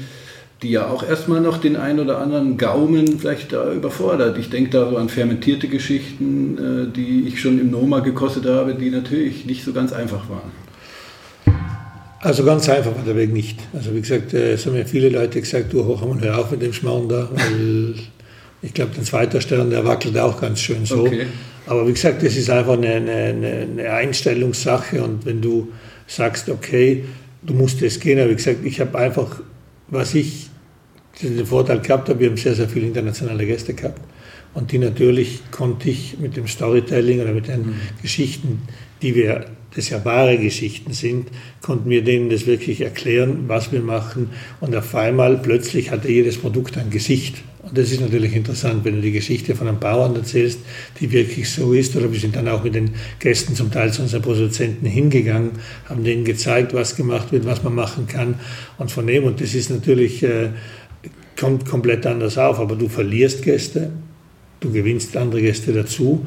die ja auch erstmal noch den einen oder anderen Gaumen vielleicht da überfordert. Ich denke da so an fermentierte Geschichten, äh, die ich schon im Noma gekostet habe, die natürlich nicht so ganz einfach waren. Also ganz einfach war der Weg nicht. Also wie gesagt, äh, es haben ja viele Leute gesagt, du hoch, hör auf mit dem Schmarrn da, weil [laughs] ich glaube, der zweite Stern, der wackelt auch ganz schön so. Okay. Aber wie gesagt, das ist einfach eine, eine, eine Einstellungssache und wenn du sagst, okay, du musst es gehen, aber wie gesagt, ich habe einfach, was ich den Vorteil gehabt habe, wir haben sehr, sehr viele internationale Gäste gehabt. Und die natürlich konnte ich mit dem Storytelling oder mit den mhm. Geschichten, die wir, das ja wahre Geschichten sind, konnten wir denen das wirklich erklären, was wir machen. Und auf einmal plötzlich hatte jedes Produkt ein Gesicht. Und das ist natürlich interessant, wenn du die Geschichte von einem Bauern erzählst, die wirklich so ist. Oder wir sind dann auch mit den Gästen zum Teil zu unseren Produzenten hingegangen, haben denen gezeigt, was gemacht wird, was man machen kann. Und von dem, und das ist natürlich, äh, kommt komplett anders auf. Aber du verlierst Gäste, du gewinnst andere Gäste dazu.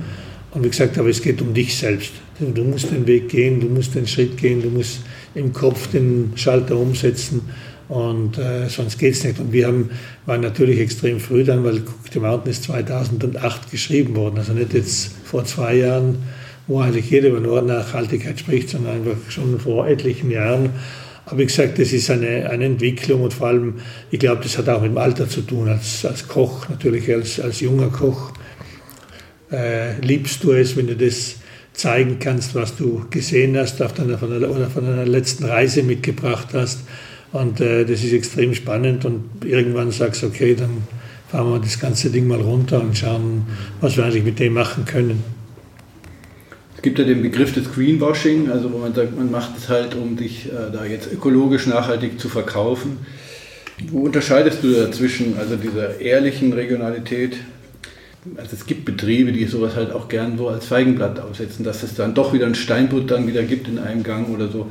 Und wie gesagt, aber es geht um dich selbst. Du musst den Weg gehen, du musst den Schritt gehen, du musst im Kopf den Schalter umsetzen und äh, sonst geht es nicht. Und wir haben, waren natürlich extrem früh dann, weil Cook the Mountain ist 2008 geschrieben worden, also nicht jetzt vor zwei Jahren, wo eigentlich jeder über Nachhaltigkeit spricht, sondern einfach schon vor etlichen Jahren. Aber wie gesagt, das ist eine, eine Entwicklung und vor allem, ich glaube, das hat auch mit dem Alter zu tun. Als, als Koch, natürlich als, als junger Koch, äh, liebst du es, wenn du das zeigen kannst, was du gesehen hast deiner, von der, oder von deiner letzten Reise mitgebracht hast. Und äh, das ist extrem spannend und irgendwann sagst du, okay, dann fahren wir das ganze Ding mal runter und schauen, was wir eigentlich mit dem machen können gibt ja den Begriff des Greenwashing, also wo man sagt, man macht es halt, um dich äh, da jetzt ökologisch nachhaltig zu verkaufen. Wo unterscheidest du dazwischen, also dieser ehrlichen Regionalität? Also es gibt Betriebe, die sowas halt auch gern so als Feigenblatt aufsetzen, dass es dann doch wieder ein Steinbutt dann wieder gibt in einem Gang oder so.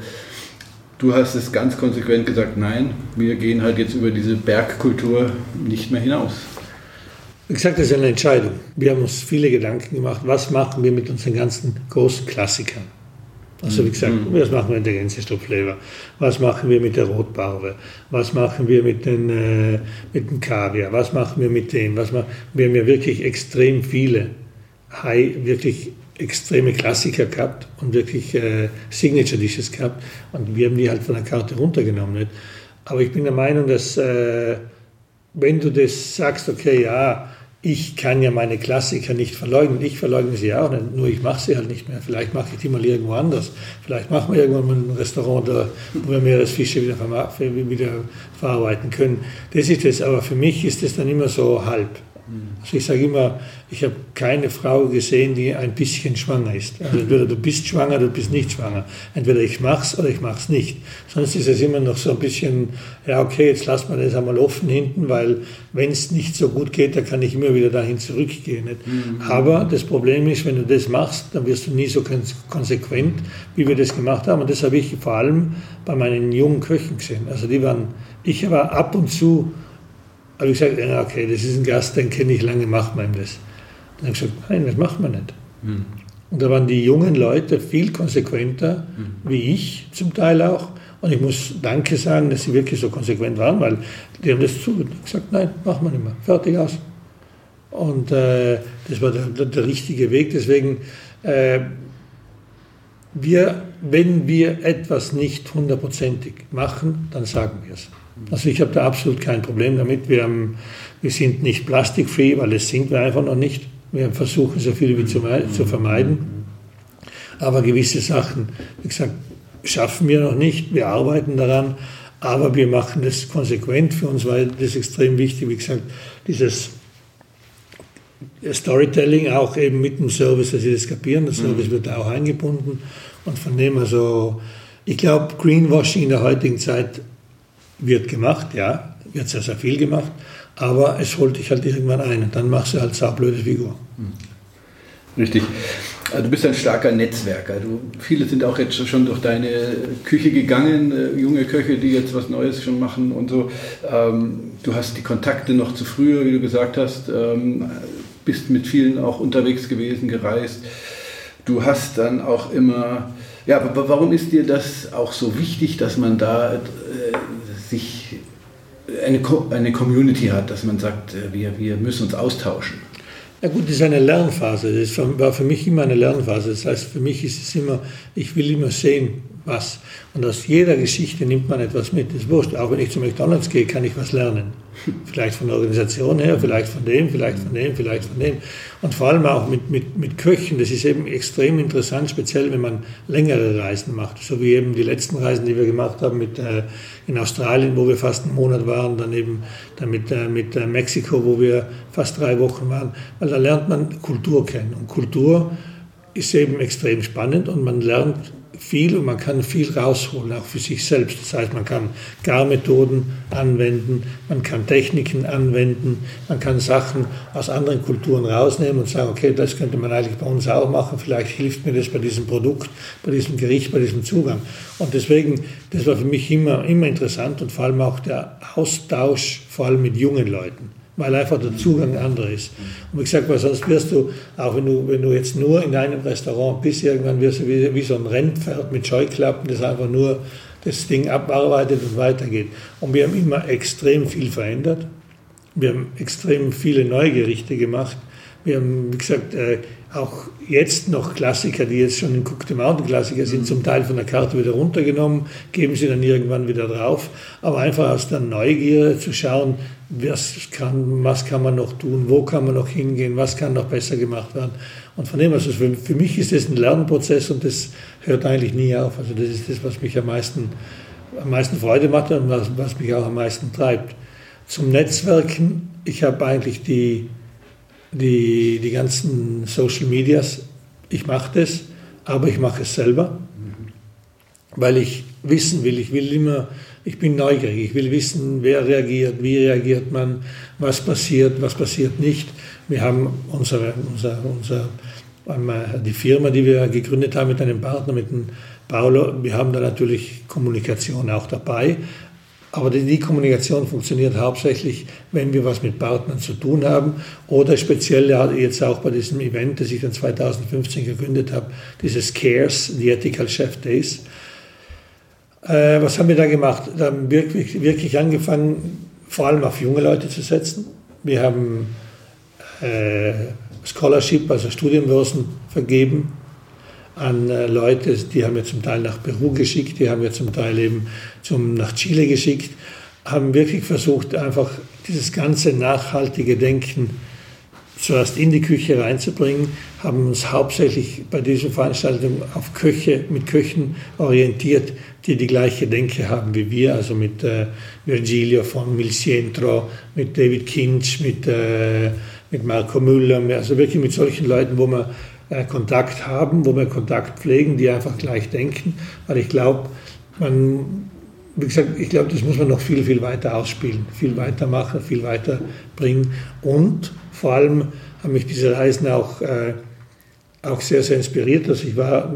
Du hast es ganz konsequent gesagt, nein, wir gehen halt jetzt über diese Bergkultur nicht mehr hinaus. Wie gesagt, das ist eine Entscheidung. Wir haben uns viele Gedanken gemacht, was machen wir mit unseren ganzen großen Klassikern. Also wie gesagt, mhm. was machen wir mit der Gänsestopfleber? Was machen wir mit der Rotbarbe? Was machen wir mit, den, äh, mit dem Kaviar? Was machen wir mit dem? Was machen, wir haben ja wirklich extrem viele High, wirklich extreme Klassiker gehabt und wirklich äh, Signature Dishes gehabt und wir haben die halt von der Karte runtergenommen. Nicht? Aber ich bin der Meinung, dass äh, wenn du das sagst, okay, ja, ich kann ja meine Klassiker nicht verleugnen. Ich verleugne sie auch nicht, nur ich mache sie halt nicht mehr. Vielleicht mache ich die mal irgendwo anders. Vielleicht machen wir irgendwann mal ein Restaurant, wo wir Meeresfische wieder, wieder verarbeiten können. Das ist es, aber für mich ist es dann immer so halb. Also ich sage immer, ich habe keine Frau gesehen, die ein bisschen schwanger ist. Also entweder du bist schwanger oder du bist nicht schwanger. Entweder ich mach's oder ich mach's nicht. Sonst ist es immer noch so ein bisschen, ja okay, jetzt lassen wir das einmal offen hinten, weil wenn es nicht so gut geht, dann kann ich immer wieder dahin zurückgehen. Mhm. Aber das Problem ist, wenn du das machst, dann wirst du nie so konsequent, wie wir das gemacht haben. Und das habe ich vor allem bei meinen jungen Köchen gesehen. Also die waren, ich war ab und zu habe ich gesagt, ja, okay, das ist ein Gast, den kenne ich lange, macht man ihm das. Dann habe ich gesagt, nein, das macht man nicht. Mhm. Und da waren die jungen Leute viel konsequenter, mhm. wie ich zum Teil auch. Und ich muss Danke sagen, dass sie wirklich so konsequent waren, weil die haben das zu gesagt, nein, machen wir nicht mehr, fertig aus. Und äh, das war der, der, der, richtige Weg. Deswegen, äh, wir, wenn wir etwas nicht hundertprozentig machen, dann sagen wir es. Also ich habe da absolut kein Problem damit. Wir, haben, wir sind nicht plastikfree, weil das sind wir einfach noch nicht. Wir versuchen so viel wie zu, zu vermeiden. Aber gewisse Sachen, wie gesagt, schaffen wir noch nicht. Wir arbeiten daran. Aber wir machen das konsequent für uns, weil das extrem wichtig. Wie gesagt, dieses Storytelling auch eben mit dem Service, dass sie das kapieren. Der Service wird auch eingebunden. Und von dem also, ich glaube, Greenwashing in der heutigen Zeit wird gemacht, ja, wird sehr, sehr viel gemacht, aber es holt dich halt irgendwann ein und dann machst du halt saublöde Figur. Hm. Richtig. Also du bist ein starker Netzwerker. Du, viele sind auch jetzt schon durch deine Küche gegangen, äh, junge Köche, die jetzt was Neues schon machen und so. Ähm, du hast die Kontakte noch zu früher, wie du gesagt hast, ähm, bist mit vielen auch unterwegs gewesen, gereist. Du hast dann auch immer, ja, warum ist dir das auch so wichtig, dass man da äh, sich eine, eine Community hat, dass man sagt, äh, wir, wir müssen uns austauschen. Ja gut, das ist eine Lernphase. Das war für mich immer eine Lernphase. Das heißt, für mich ist es immer, ich will immer sehen, was. Und aus jeder Geschichte nimmt man etwas mit. Das ist wurscht. Auch wenn ich zu McDonalds gehe, kann ich was lernen. Vielleicht von der Organisation her, vielleicht von dem, vielleicht von dem, vielleicht von dem. Und vor allem auch mit, mit, mit Köchen. Das ist eben extrem interessant, speziell wenn man längere Reisen macht. So wie eben die letzten Reisen, die wir gemacht haben mit, äh, in Australien, wo wir fast einen Monat waren, dann eben dann mit, äh, mit äh, Mexiko, wo wir fast drei Wochen waren. Weil da lernt man Kultur kennen. Und Kultur ist eben extrem spannend und man lernt viel und man kann viel rausholen, auch für sich selbst. Das heißt, man kann Garmethoden anwenden, man kann Techniken anwenden, man kann Sachen aus anderen Kulturen rausnehmen und sagen, okay, das könnte man eigentlich bei uns auch machen, vielleicht hilft mir das bei diesem Produkt, bei diesem Gericht, bei diesem Zugang. Und deswegen, das war für mich immer, immer interessant und vor allem auch der Austausch, vor allem mit jungen Leuten weil einfach der Zugang anderer ist. Und wie gesagt, weil sonst wirst du, auch wenn du, wenn du jetzt nur in einem Restaurant bist, irgendwann wirst du wie, wie so ein Rennpferd mit Scheuklappen, das einfach nur das Ding abarbeitet und weitergeht. Und wir haben immer extrem viel verändert. Wir haben extrem viele neue Gerichte gemacht. Wir haben, wie gesagt, äh, auch jetzt noch Klassiker, die jetzt schon in Cook the Mountain Klassiker sind, zum Teil von der Karte wieder runtergenommen, geben sie dann irgendwann wieder drauf. Aber einfach aus der Neugier zu schauen, was kann, was kann man noch tun, wo kann man noch hingehen, was kann noch besser gemacht werden. Und von dem, also für, für mich ist das ein Lernprozess und das hört eigentlich nie auf. Also das ist das, was mich am meisten, am meisten Freude macht und was, was mich auch am meisten treibt. Zum Netzwerken, ich habe eigentlich die, die, die ganzen Social Medias, ich mache das, aber ich mache es selber, weil ich wissen will, ich will immer, ich bin neugierig, ich will wissen, wer reagiert, wie reagiert man, was passiert, was passiert nicht. Wir haben unsere, unser, unser, die Firma, die wir gegründet haben mit einem Partner, mit dem Paolo, wir haben da natürlich Kommunikation auch dabei, aber die, Kommunikation funktioniert hauptsächlich, wenn wir was mit Partnern zu tun haben oder speziell jetzt auch bei diesem Event, das ich dann 2015 gegründet habe, dieses CARES, die Ethical Chef Days. Äh, was haben wir da gemacht? Da haben wir wirklich, wirklich angefangen, vor allem auf junge Leute zu setzen. Wir haben äh, Scholarship, also Studienbörsen vergeben an äh, Leute, die haben wir zum Teil nach Peru geschickt, die haben wir zum Teil eben zum, nach Chile geschickt, haben wirklich versucht, einfach dieses ganze nachhaltige Denken zuerst in die Küche reinzubringen, haben uns hauptsächlich bei diesen Veranstaltungen auf Köche, mit Köchen orientiert, die die gleiche Denke haben wie wir, also mit äh, Virgilio von Milcientro, mit David Kinch, mit, äh, mit Marco Müller, also wirklich mit solchen Leuten, wo man Kontakt haben, wo wir Kontakt pflegen, die einfach gleich denken. Weil ich glaube, man, wie gesagt, ich glaube, das muss man noch viel, viel weiter ausspielen, viel weiter machen, viel weiter bringen. Und vor allem haben mich diese Reisen auch, äh, auch sehr, sehr inspiriert. Also ich war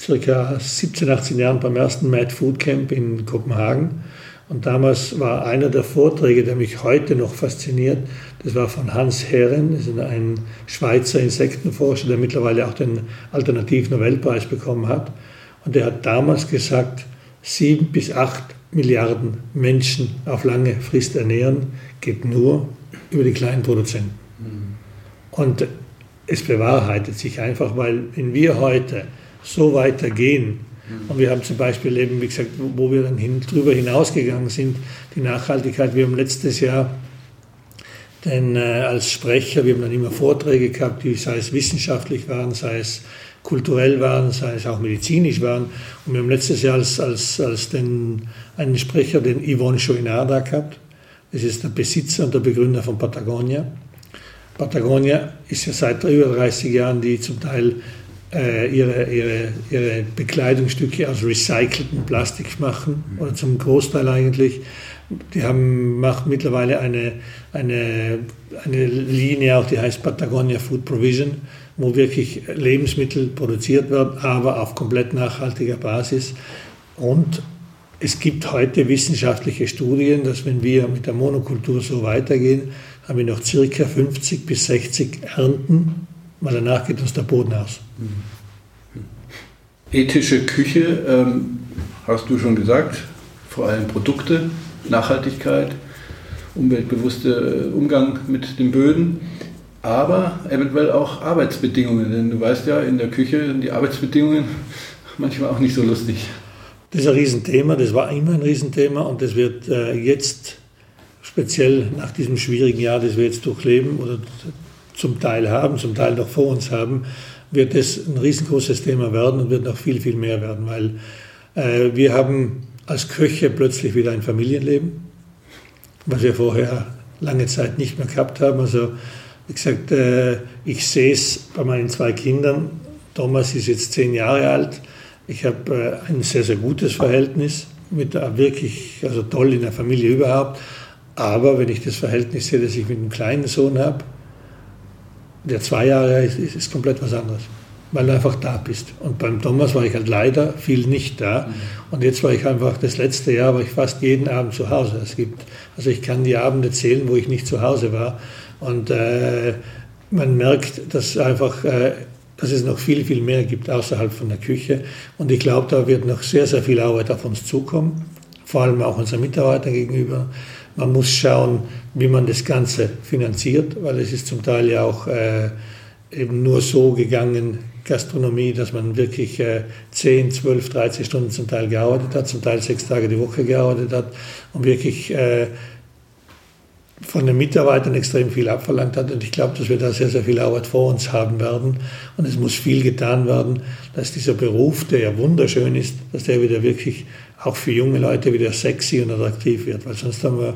circa 17, 18 Jahren beim ersten Mad Food Camp in Kopenhagen und damals war einer der Vorträge, der mich heute noch fasziniert, das war von Hans Herren, das ist ein Schweizer Insektenforscher, der mittlerweile auch den Alternativ-Nobelpreis bekommen hat. Und der hat damals gesagt, sieben bis acht Milliarden Menschen auf lange Frist ernähren, geht nur über die kleinen Produzenten. Und es bewahrheitet sich einfach, weil wenn wir heute so weitergehen, Mhm. Und wir haben zum Beispiel eben, wie gesagt, wo wir dann hin, drüber hinausgegangen sind, die Nachhaltigkeit. Wir haben letztes Jahr denn äh, als Sprecher, wir haben dann immer Vorträge gehabt, die sei es wissenschaftlich waren, sei es kulturell waren, sei es auch medizinisch waren. Und wir haben letztes Jahr als, als, als den, einen Sprecher, den Yvonne Chouinard gehabt. Das ist der Besitzer und der Begründer von Patagonia. Patagonia ist ja seit über 30 Jahren die zum Teil äh, ihre, ihre, ihre Bekleidungsstücke aus recyceltem Plastik machen, oder zum Großteil eigentlich. Die haben, machen mittlerweile eine, eine, eine Linie auch, die heißt Patagonia Food Provision, wo wirklich Lebensmittel produziert werden, aber auf komplett nachhaltiger Basis. Und es gibt heute wissenschaftliche Studien, dass wenn wir mit der Monokultur so weitergehen, haben wir noch circa 50 bis 60 Ernten weil danach geht uns der Boden aus. Ethische Küche, ähm, hast du schon gesagt, vor allem Produkte, Nachhaltigkeit, umweltbewusster Umgang mit den Böden, aber eventuell auch Arbeitsbedingungen, denn du weißt ja, in der Küche sind die Arbeitsbedingungen [laughs] manchmal auch nicht so lustig. Das ist ein Riesenthema, das war immer ein Riesenthema und das wird äh, jetzt speziell nach diesem schwierigen Jahr, das wir jetzt durchleben oder zum Teil haben, zum Teil noch vor uns haben, wird es ein riesengroßes Thema werden und wird noch viel, viel mehr werden, weil äh, wir haben als Köche plötzlich wieder ein Familienleben, was wir vorher lange Zeit nicht mehr gehabt haben. Also wie gesagt, äh, ich sehe es bei meinen zwei Kindern. Thomas ist jetzt zehn Jahre alt. Ich habe äh, ein sehr, sehr gutes Verhältnis mit wirklich, also toll in der Familie überhaupt. Aber wenn ich das Verhältnis sehe, das ich mit einem kleinen Sohn habe, der zwei Jahre ist, ist, ist komplett was anderes, weil du einfach da bist. Und beim Thomas war ich halt leider viel nicht da. Mhm. Und jetzt war ich einfach, das letzte Jahr war ich fast jeden Abend zu Hause. Es gibt, also ich kann die Abende zählen, wo ich nicht zu Hause war. Und äh, man merkt, dass einfach, äh, dass es noch viel, viel mehr gibt außerhalb von der Küche. Und ich glaube, da wird noch sehr, sehr viel Arbeit auf uns zukommen, vor allem auch unseren Mitarbeitern gegenüber. Man muss schauen, wie man das Ganze finanziert, weil es ist zum Teil ja auch äh, eben nur so gegangen, Gastronomie, dass man wirklich äh, 10, 12, 13 Stunden zum Teil gearbeitet hat, zum Teil sechs Tage die Woche gearbeitet hat und wirklich äh, von den Mitarbeitern extrem viel abverlangt hat. Und ich glaube, dass wir da sehr, sehr viel Arbeit vor uns haben werden. Und es muss viel getan werden, dass dieser Beruf, der ja wunderschön ist, dass der wieder wirklich auch für junge Leute wieder sexy und attraktiv wird. Weil sonst haben wir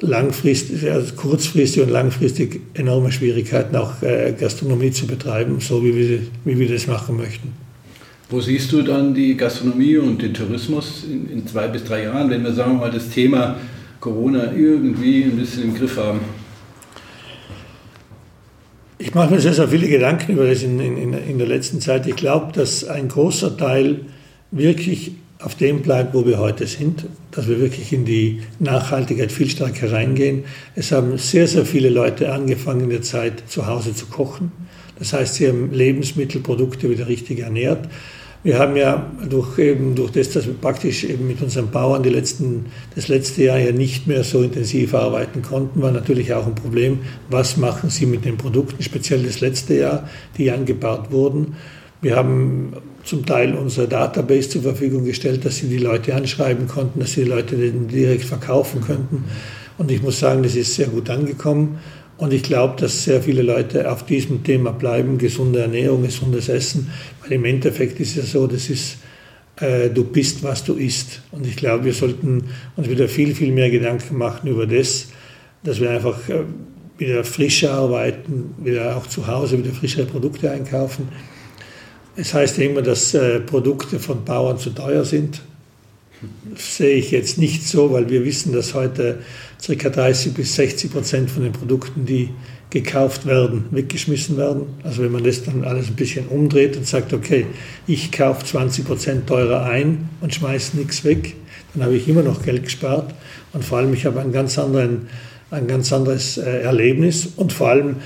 langfristig, also kurzfristig und langfristig enorme Schwierigkeiten, auch äh, Gastronomie zu betreiben, so wie wir, wie wir das machen möchten. Wo siehst du dann die Gastronomie und den Tourismus in, in zwei bis drei Jahren, wenn wir sagen wir mal das Thema Corona irgendwie ein bisschen im Griff haben? Ich mache mir sehr, sehr viele Gedanken über das in, in, in der letzten Zeit. Ich glaube, dass ein großer Teil wirklich auf dem bleibt, wo wir heute sind, dass wir wirklich in die Nachhaltigkeit viel stärker reingehen. Es haben sehr, sehr viele Leute angefangen in der Zeit zu Hause zu kochen. Das heißt, sie haben Lebensmittelprodukte wieder richtig ernährt. Wir haben ja durch, eben durch das, dass wir praktisch eben mit unseren Bauern die letzten, das letzte Jahr ja nicht mehr so intensiv arbeiten konnten, war natürlich auch ein Problem, was machen sie mit den Produkten, speziell das letzte Jahr, die angebaut wurden. Wir haben zum Teil unsere Database zur Verfügung gestellt, dass sie die Leute anschreiben konnten, dass sie die Leute direkt verkaufen könnten. Und ich muss sagen, das ist sehr gut angekommen. Und ich glaube, dass sehr viele Leute auf diesem Thema bleiben, gesunde Ernährung, gesundes Essen, weil im Endeffekt ist es ja so, das ist, äh, du bist, was du isst. Und ich glaube, wir sollten uns wieder viel, viel mehr Gedanken machen über das, dass wir einfach äh, wieder frischer arbeiten, wieder auch zu Hause wieder frischere Produkte einkaufen. Es heißt ja immer, dass äh, Produkte von Bauern zu teuer sind. Das sehe ich jetzt nicht so, weil wir wissen, dass heute ca. 30 bis 60 Prozent von den Produkten, die gekauft werden, weggeschmissen werden. Also wenn man das dann alles ein bisschen umdreht und sagt, okay, ich kaufe 20 Prozent teurer ein und schmeiße nichts weg, dann habe ich immer noch Geld gespart und vor allem ich habe einen ganz anderen, ein ganz anderes äh, Erlebnis und vor allem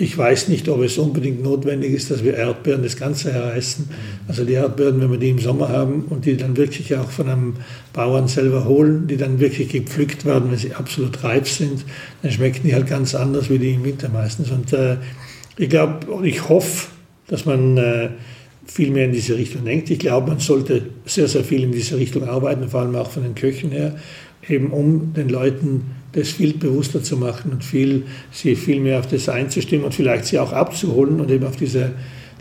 ich weiß nicht, ob es unbedingt notwendig ist, dass wir Erdbeeren das ganze essen. Also die Erdbeeren, wenn wir die im Sommer haben und die dann wirklich auch von einem Bauern selber holen, die dann wirklich gepflückt werden, wenn sie absolut reif sind, dann schmecken die halt ganz anders wie die im Winter meistens. Und äh, ich glaube und ich hoffe, dass man äh, viel mehr in diese Richtung denkt. Ich glaube, man sollte sehr, sehr viel in diese Richtung arbeiten, vor allem auch von den Köchen her, eben um den Leuten das viel bewusster zu machen und viel, sie viel mehr auf das einzustimmen und vielleicht sie auch abzuholen und eben auf diese,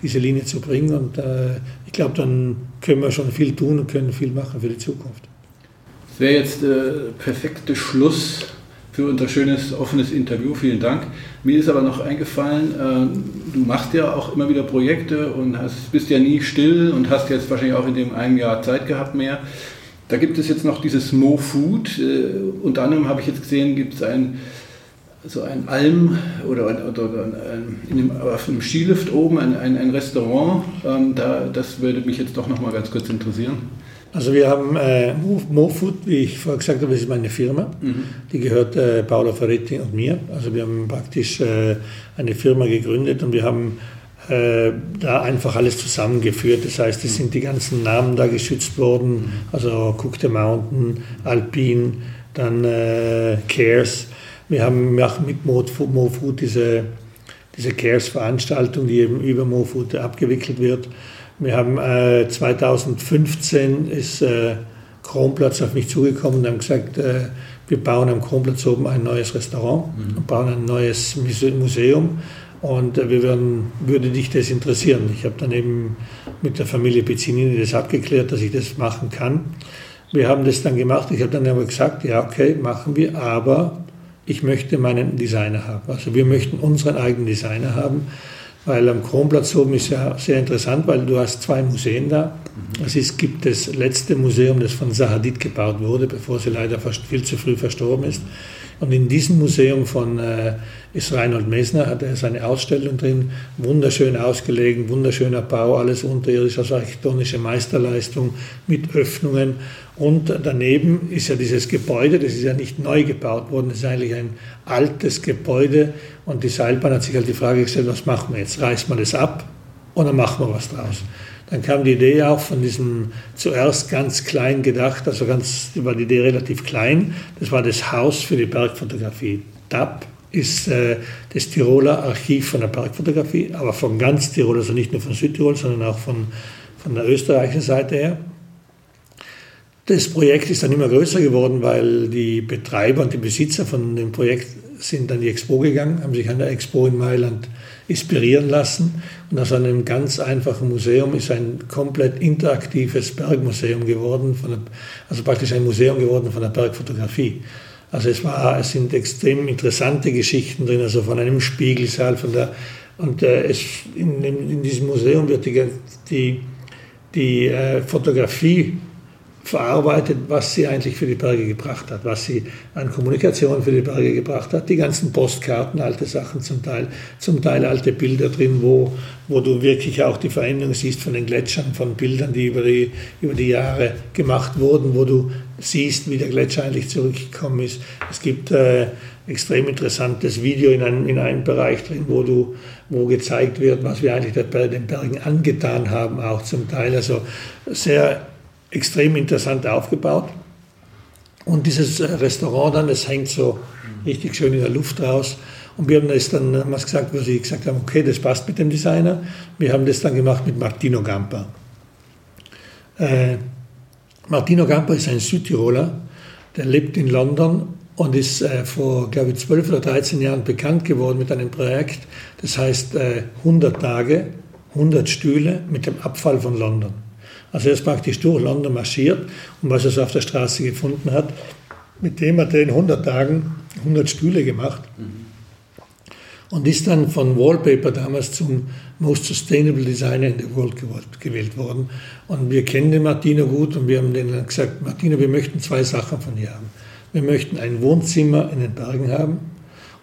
diese Linie zu bringen. Und äh, ich glaube, dann können wir schon viel tun und können viel machen für die Zukunft. Das wäre jetzt der äh, perfekte Schluss für unser schönes, offenes Interview. Vielen Dank. Mir ist aber noch eingefallen, äh, du machst ja auch immer wieder Projekte und hast, bist ja nie still und hast jetzt wahrscheinlich auch in dem einen Jahr Zeit gehabt mehr. Da gibt es jetzt noch dieses Mo Food. Äh, unter anderem habe ich jetzt gesehen, gibt es ein, so ein Alm oder, ein, oder ein, dem, auf einem Skilift oben ein, ein, ein Restaurant. Ähm, da, das würde mich jetzt doch noch mal ganz kurz interessieren. Also wir haben äh, MoFood, wie ich vorher gesagt habe, das ist meine Firma. Mhm. Die gehört äh, Paolo Ferretti und mir. Also wir haben praktisch äh, eine Firma gegründet und wir haben äh, da einfach alles zusammengeführt. Das heißt, es sind die ganzen Namen da geschützt worden, also Cook the Mountain, Alpine, dann äh, Cares. Wir haben mit MoFood diese, diese Cares-Veranstaltung, die eben über MoFood abgewickelt wird. Wir haben äh, 2015 ist äh, Kronplatz auf mich zugekommen und haben gesagt, äh, wir bauen am Kronplatz oben ein neues Restaurant mhm. und bauen ein neues Museum und äh, wir würden, würde dich das interessieren. Ich habe dann eben mit der Familie Pizzinini das abgeklärt, dass ich das machen kann. Wir haben das dann gemacht. Ich habe dann aber gesagt, ja, okay, machen wir, aber ich möchte meinen Designer haben. Also wir möchten unseren eigenen Designer haben weil am Kronplatz oben ist ja sehr interessant, weil du hast zwei Museen da. Mhm. Es ist, gibt das letzte Museum, das von Sahadid gebaut wurde, bevor sie leider viel zu früh verstorben ist. Und in diesem Museum von äh, ist Reinhold Messner, hat er seine Ausstellung drin, wunderschön ausgelegen, wunderschöner Bau, alles unterirdisch, also architektonische Meisterleistung mit Öffnungen. Und daneben ist ja dieses Gebäude, das ist ja nicht neu gebaut worden, das ist eigentlich ein altes Gebäude. Und die Seilbahn hat sich halt die Frage gestellt, was machen wir jetzt? Reißen wir das ab oder machen wir was draus? Dann kam die Idee auch von diesem zuerst ganz klein gedacht, also ganz, war die Idee relativ klein. Das war das Haus für die Bergfotografie. DAP ist äh, das Tiroler Archiv von der Bergfotografie, aber von ganz Tirol, also nicht nur von Südtirol, sondern auch von, von der österreichischen Seite her. Das Projekt ist dann immer größer geworden, weil die Betreiber und die Besitzer von dem Projekt sind an die Expo gegangen, haben sich an der Expo in Mailand inspirieren lassen. Und aus einem ganz einfachen Museum ist ein komplett interaktives Bergmuseum geworden, der, also praktisch ein Museum geworden von der Bergfotografie. Also es, war, es sind extrem interessante Geschichten drin, also von einem Spiegelsaal, von der, und äh, es, in, in, diesem Museum wird die, die, die äh, Fotografie verarbeitet, was sie eigentlich für die Berge gebracht hat, was sie an Kommunikation für die Berge gebracht hat. Die ganzen Postkarten, alte Sachen zum Teil, zum Teil alte Bilder drin, wo, wo du wirklich auch die Veränderung siehst von den Gletschern, von Bildern, die über die, über die Jahre gemacht wurden, wo du siehst, wie der Gletscher eigentlich zurückgekommen ist. Es gibt äh, extrem interessantes Video in einem, in einem Bereich drin, wo du wo gezeigt wird, was wir eigentlich den Bergen angetan haben, auch zum Teil. Also sehr extrem interessant aufgebaut. Und dieses äh, Restaurant dann, das hängt so richtig schön in der Luft raus. Und wir haben das dann haben wir gesagt, wo sie gesagt haben, okay, das passt mit dem Designer. Wir haben das dann gemacht mit Martino Gampa. Äh, Martino Gampa ist ein Südtiroler, der lebt in London und ist äh, vor, glaube ich, 12 oder 13 Jahren bekannt geworden mit einem Projekt, das heißt äh, 100 Tage, 100 Stühle mit dem Abfall von London. Also er ist praktisch durch London marschiert und was er so auf der Straße gefunden hat, mit dem hat er in 100 Tagen 100 Stühle gemacht und ist dann von Wallpaper damals zum Most Sustainable Designer in the World gewählt worden. Und wir kennen den Martino gut und wir haben denen gesagt, Martino, wir möchten zwei Sachen von dir haben. Wir möchten ein Wohnzimmer in den Bergen haben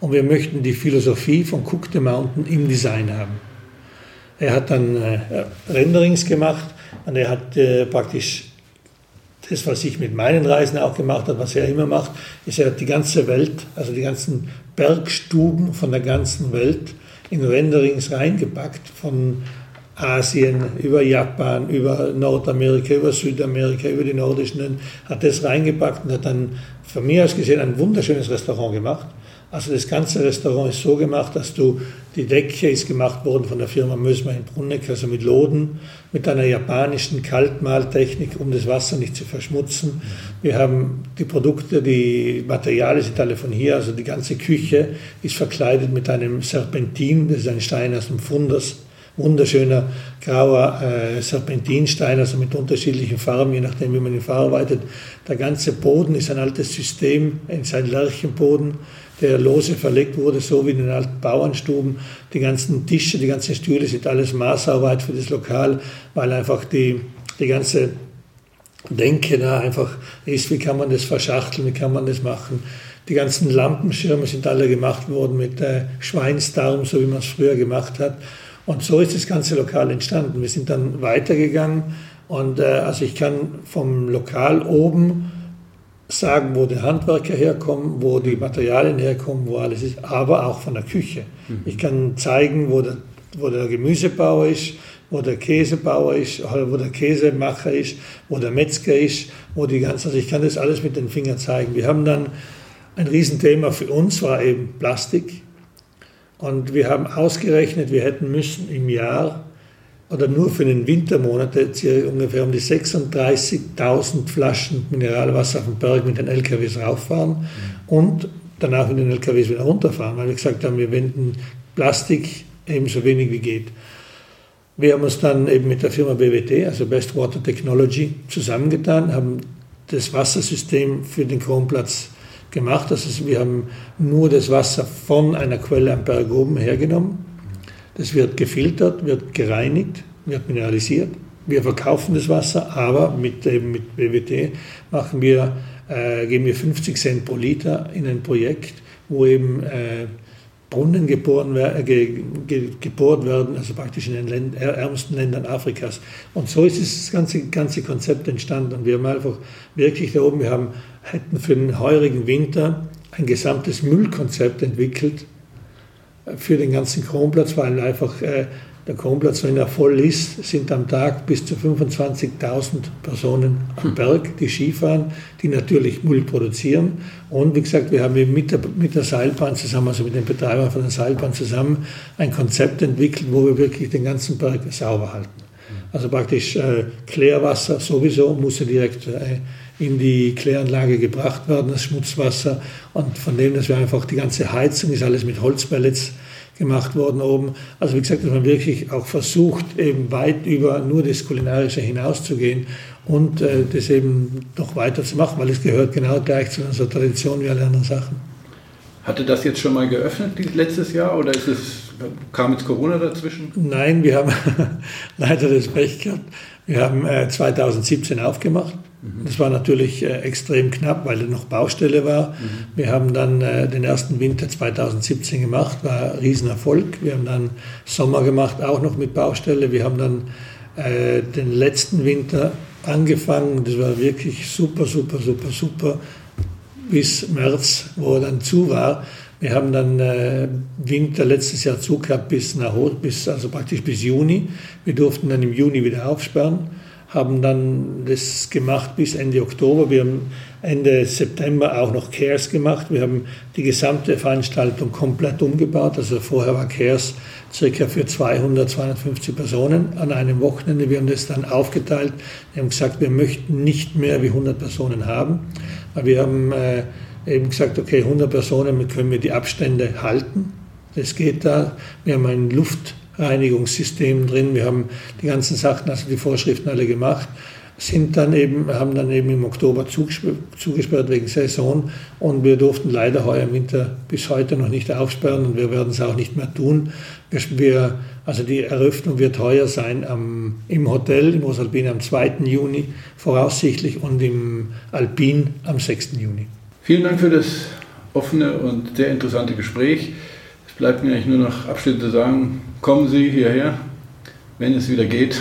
und wir möchten die Philosophie von Cook the Mountain im Design haben. Er hat dann äh, Renderings gemacht und er hat äh, praktisch das, was ich mit meinen Reisen auch gemacht habe, was er immer macht, ist, er hat die ganze Welt, also die ganzen Bergstuben von der ganzen Welt in Renderings reingepackt, von Asien, über Japan, über Nordamerika, über Südamerika, über die nordischen, hat das reingepackt und hat dann von mir aus gesehen ein wunderschönes Restaurant gemacht. Also das ganze Restaurant ist so gemacht, dass du, die Decke ist gemacht worden von der Firma Mösmer in Brunneck, also mit Loden, mit einer japanischen Kaltmaltechnik, um das Wasser nicht zu verschmutzen. Wir haben die Produkte, die Materialien sind alle von hier, also die ganze Küche ist verkleidet mit einem Serpentin, das ist ein Stein aus dem Fundus, wunderschöner grauer äh, Serpentinstein, also mit unterschiedlichen Farben, je nachdem, wie man ihn verarbeitet. Der ganze Boden ist ein altes System, ist ein Lärchenboden der lose verlegt wurde, so wie in den alten Bauernstuben. Die ganzen Tische, die ganzen Stühle sind alles Maßarbeit für das Lokal, weil einfach die, die ganze Denke da einfach ist, wie kann man das verschachteln, wie kann man das machen. Die ganzen Lampenschirme sind alle gemacht worden mit äh, Schweinsdarm, so wie man es früher gemacht hat. Und so ist das ganze Lokal entstanden. Wir sind dann weitergegangen und äh, also ich kann vom Lokal oben sagen, wo die Handwerker herkommen, wo die Materialien herkommen, wo alles ist, aber auch von der Küche. Mhm. Ich kann zeigen, wo der, wo der Gemüsebauer ist, wo der Käsebauer ist, wo der Käsemacher ist, wo der Metzger ist, wo die ganzen, also ich kann das alles mit den Fingern zeigen. Wir haben dann ein Riesenthema für uns, war eben Plastik. Und wir haben ausgerechnet, wir hätten müssen im Jahr oder nur für den Wintermonat ungefähr um die 36.000 Flaschen Mineralwasser auf den Berg mit den LKWs rauffahren und danach mit den LKWs wieder runterfahren, weil wir gesagt haben, wir wenden Plastik ebenso wenig wie geht. Wir haben uns dann eben mit der Firma BWT, also Best Water Technology, zusammengetan, haben das Wassersystem für den Kronplatz gemacht. Also wir haben nur das Wasser von einer Quelle am Berg oben hergenommen. Das wird gefiltert, wird gereinigt, wird mineralisiert. Wir verkaufen das Wasser, aber mit, eben mit BWT machen wir, äh, geben wir 50 Cent pro Liter in ein Projekt, wo eben äh, Brunnen geboren, ge, ge, gebohrt werden, also praktisch in den Länd ärmsten Ländern Afrikas. Und so ist das ganze, ganze Konzept entstanden. Und wir haben einfach wirklich da oben, wir haben, hätten für den heurigen Winter ein gesamtes Müllkonzept entwickelt äh, für den ganzen Kronplatz, weil einfach äh, der Kronplatz, wenn er voll ist, sind am Tag bis zu 25.000 Personen am hm. Berg, die Skifahren, die natürlich Müll produzieren. Und wie gesagt, wir haben mit der, mit der Seilbahn zusammen, also mit den Betreibern von der Seilbahn zusammen, ein Konzept entwickelt, wo wir wirklich den ganzen Berg sauber halten. Also praktisch äh, Klärwasser sowieso muss ja direkt äh, in die Kläranlage gebracht werden, das Schmutzwasser. Und von dem, dass wir einfach die ganze Heizung ist alles mit Holzpellets gemacht worden oben. Also wie gesagt, dass man wirklich auch versucht, eben weit über nur das Kulinarische hinauszugehen und äh, das eben noch weiter zu machen, weil es gehört genau gleich zu unserer Tradition wie alle anderen Sachen. Hatte das jetzt schon mal geöffnet letztes Jahr oder ist es, kam jetzt Corona dazwischen? Nein, wir haben [laughs] leider das Pech gehabt. Wir haben äh, 2017 aufgemacht das war natürlich äh, extrem knapp, weil da noch Baustelle war. Mhm. Wir haben dann äh, den ersten Winter 2017 gemacht, war ein Riesenerfolg. Wir haben dann Sommer gemacht, auch noch mit Baustelle. Wir haben dann äh, den letzten Winter angefangen. Das war wirklich super, super, super, super bis März, wo er dann zu war. Wir haben dann äh, Winter letztes Jahr zu gehabt bis nach bis also praktisch bis Juni. Wir durften dann im Juni wieder aufsperren haben dann das gemacht bis Ende Oktober. Wir haben Ende September auch noch CARES gemacht. Wir haben die gesamte Veranstaltung komplett umgebaut. Also vorher war CARES circa für 200, 250 Personen an einem Wochenende. Wir haben das dann aufgeteilt. Wir haben gesagt, wir möchten nicht mehr wie 100 Personen haben. Aber wir haben äh, eben gesagt, okay, 100 Personen können wir die Abstände halten. Das geht da. Wir haben einen Luft Reinigungssystem drin. Wir haben die ganzen Sachen, also die Vorschriften alle gemacht, sind dann eben, haben dann eben im Oktober zugesperrt wegen Saison und wir durften leider heuer im Winter bis heute noch nicht aufsperren und wir werden es auch nicht mehr tun. Wir, also die Eröffnung wird heuer sein am, im Hotel, im Rosalpin am 2. Juni voraussichtlich und im Alpin am 6. Juni. Vielen Dank für das offene und sehr interessante Gespräch. Es bleibt mir eigentlich nur noch abschließend zu sagen, kommen Sie hierher, wenn es wieder geht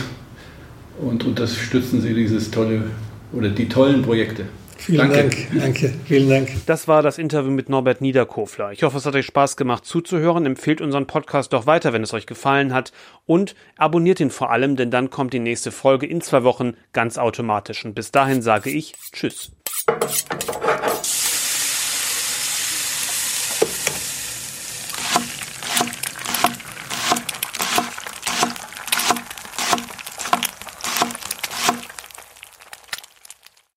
und unterstützen Sie dieses tolle oder die tollen Projekte. Vielen danke. Dank, danke, vielen Dank. Das war das Interview mit Norbert Niederkofler. Ich hoffe, es hat euch Spaß gemacht zuzuhören. Empfehlt unseren Podcast doch weiter, wenn es euch gefallen hat. Und abonniert ihn vor allem, denn dann kommt die nächste Folge in zwei Wochen ganz automatisch. Und bis dahin sage ich Tschüss.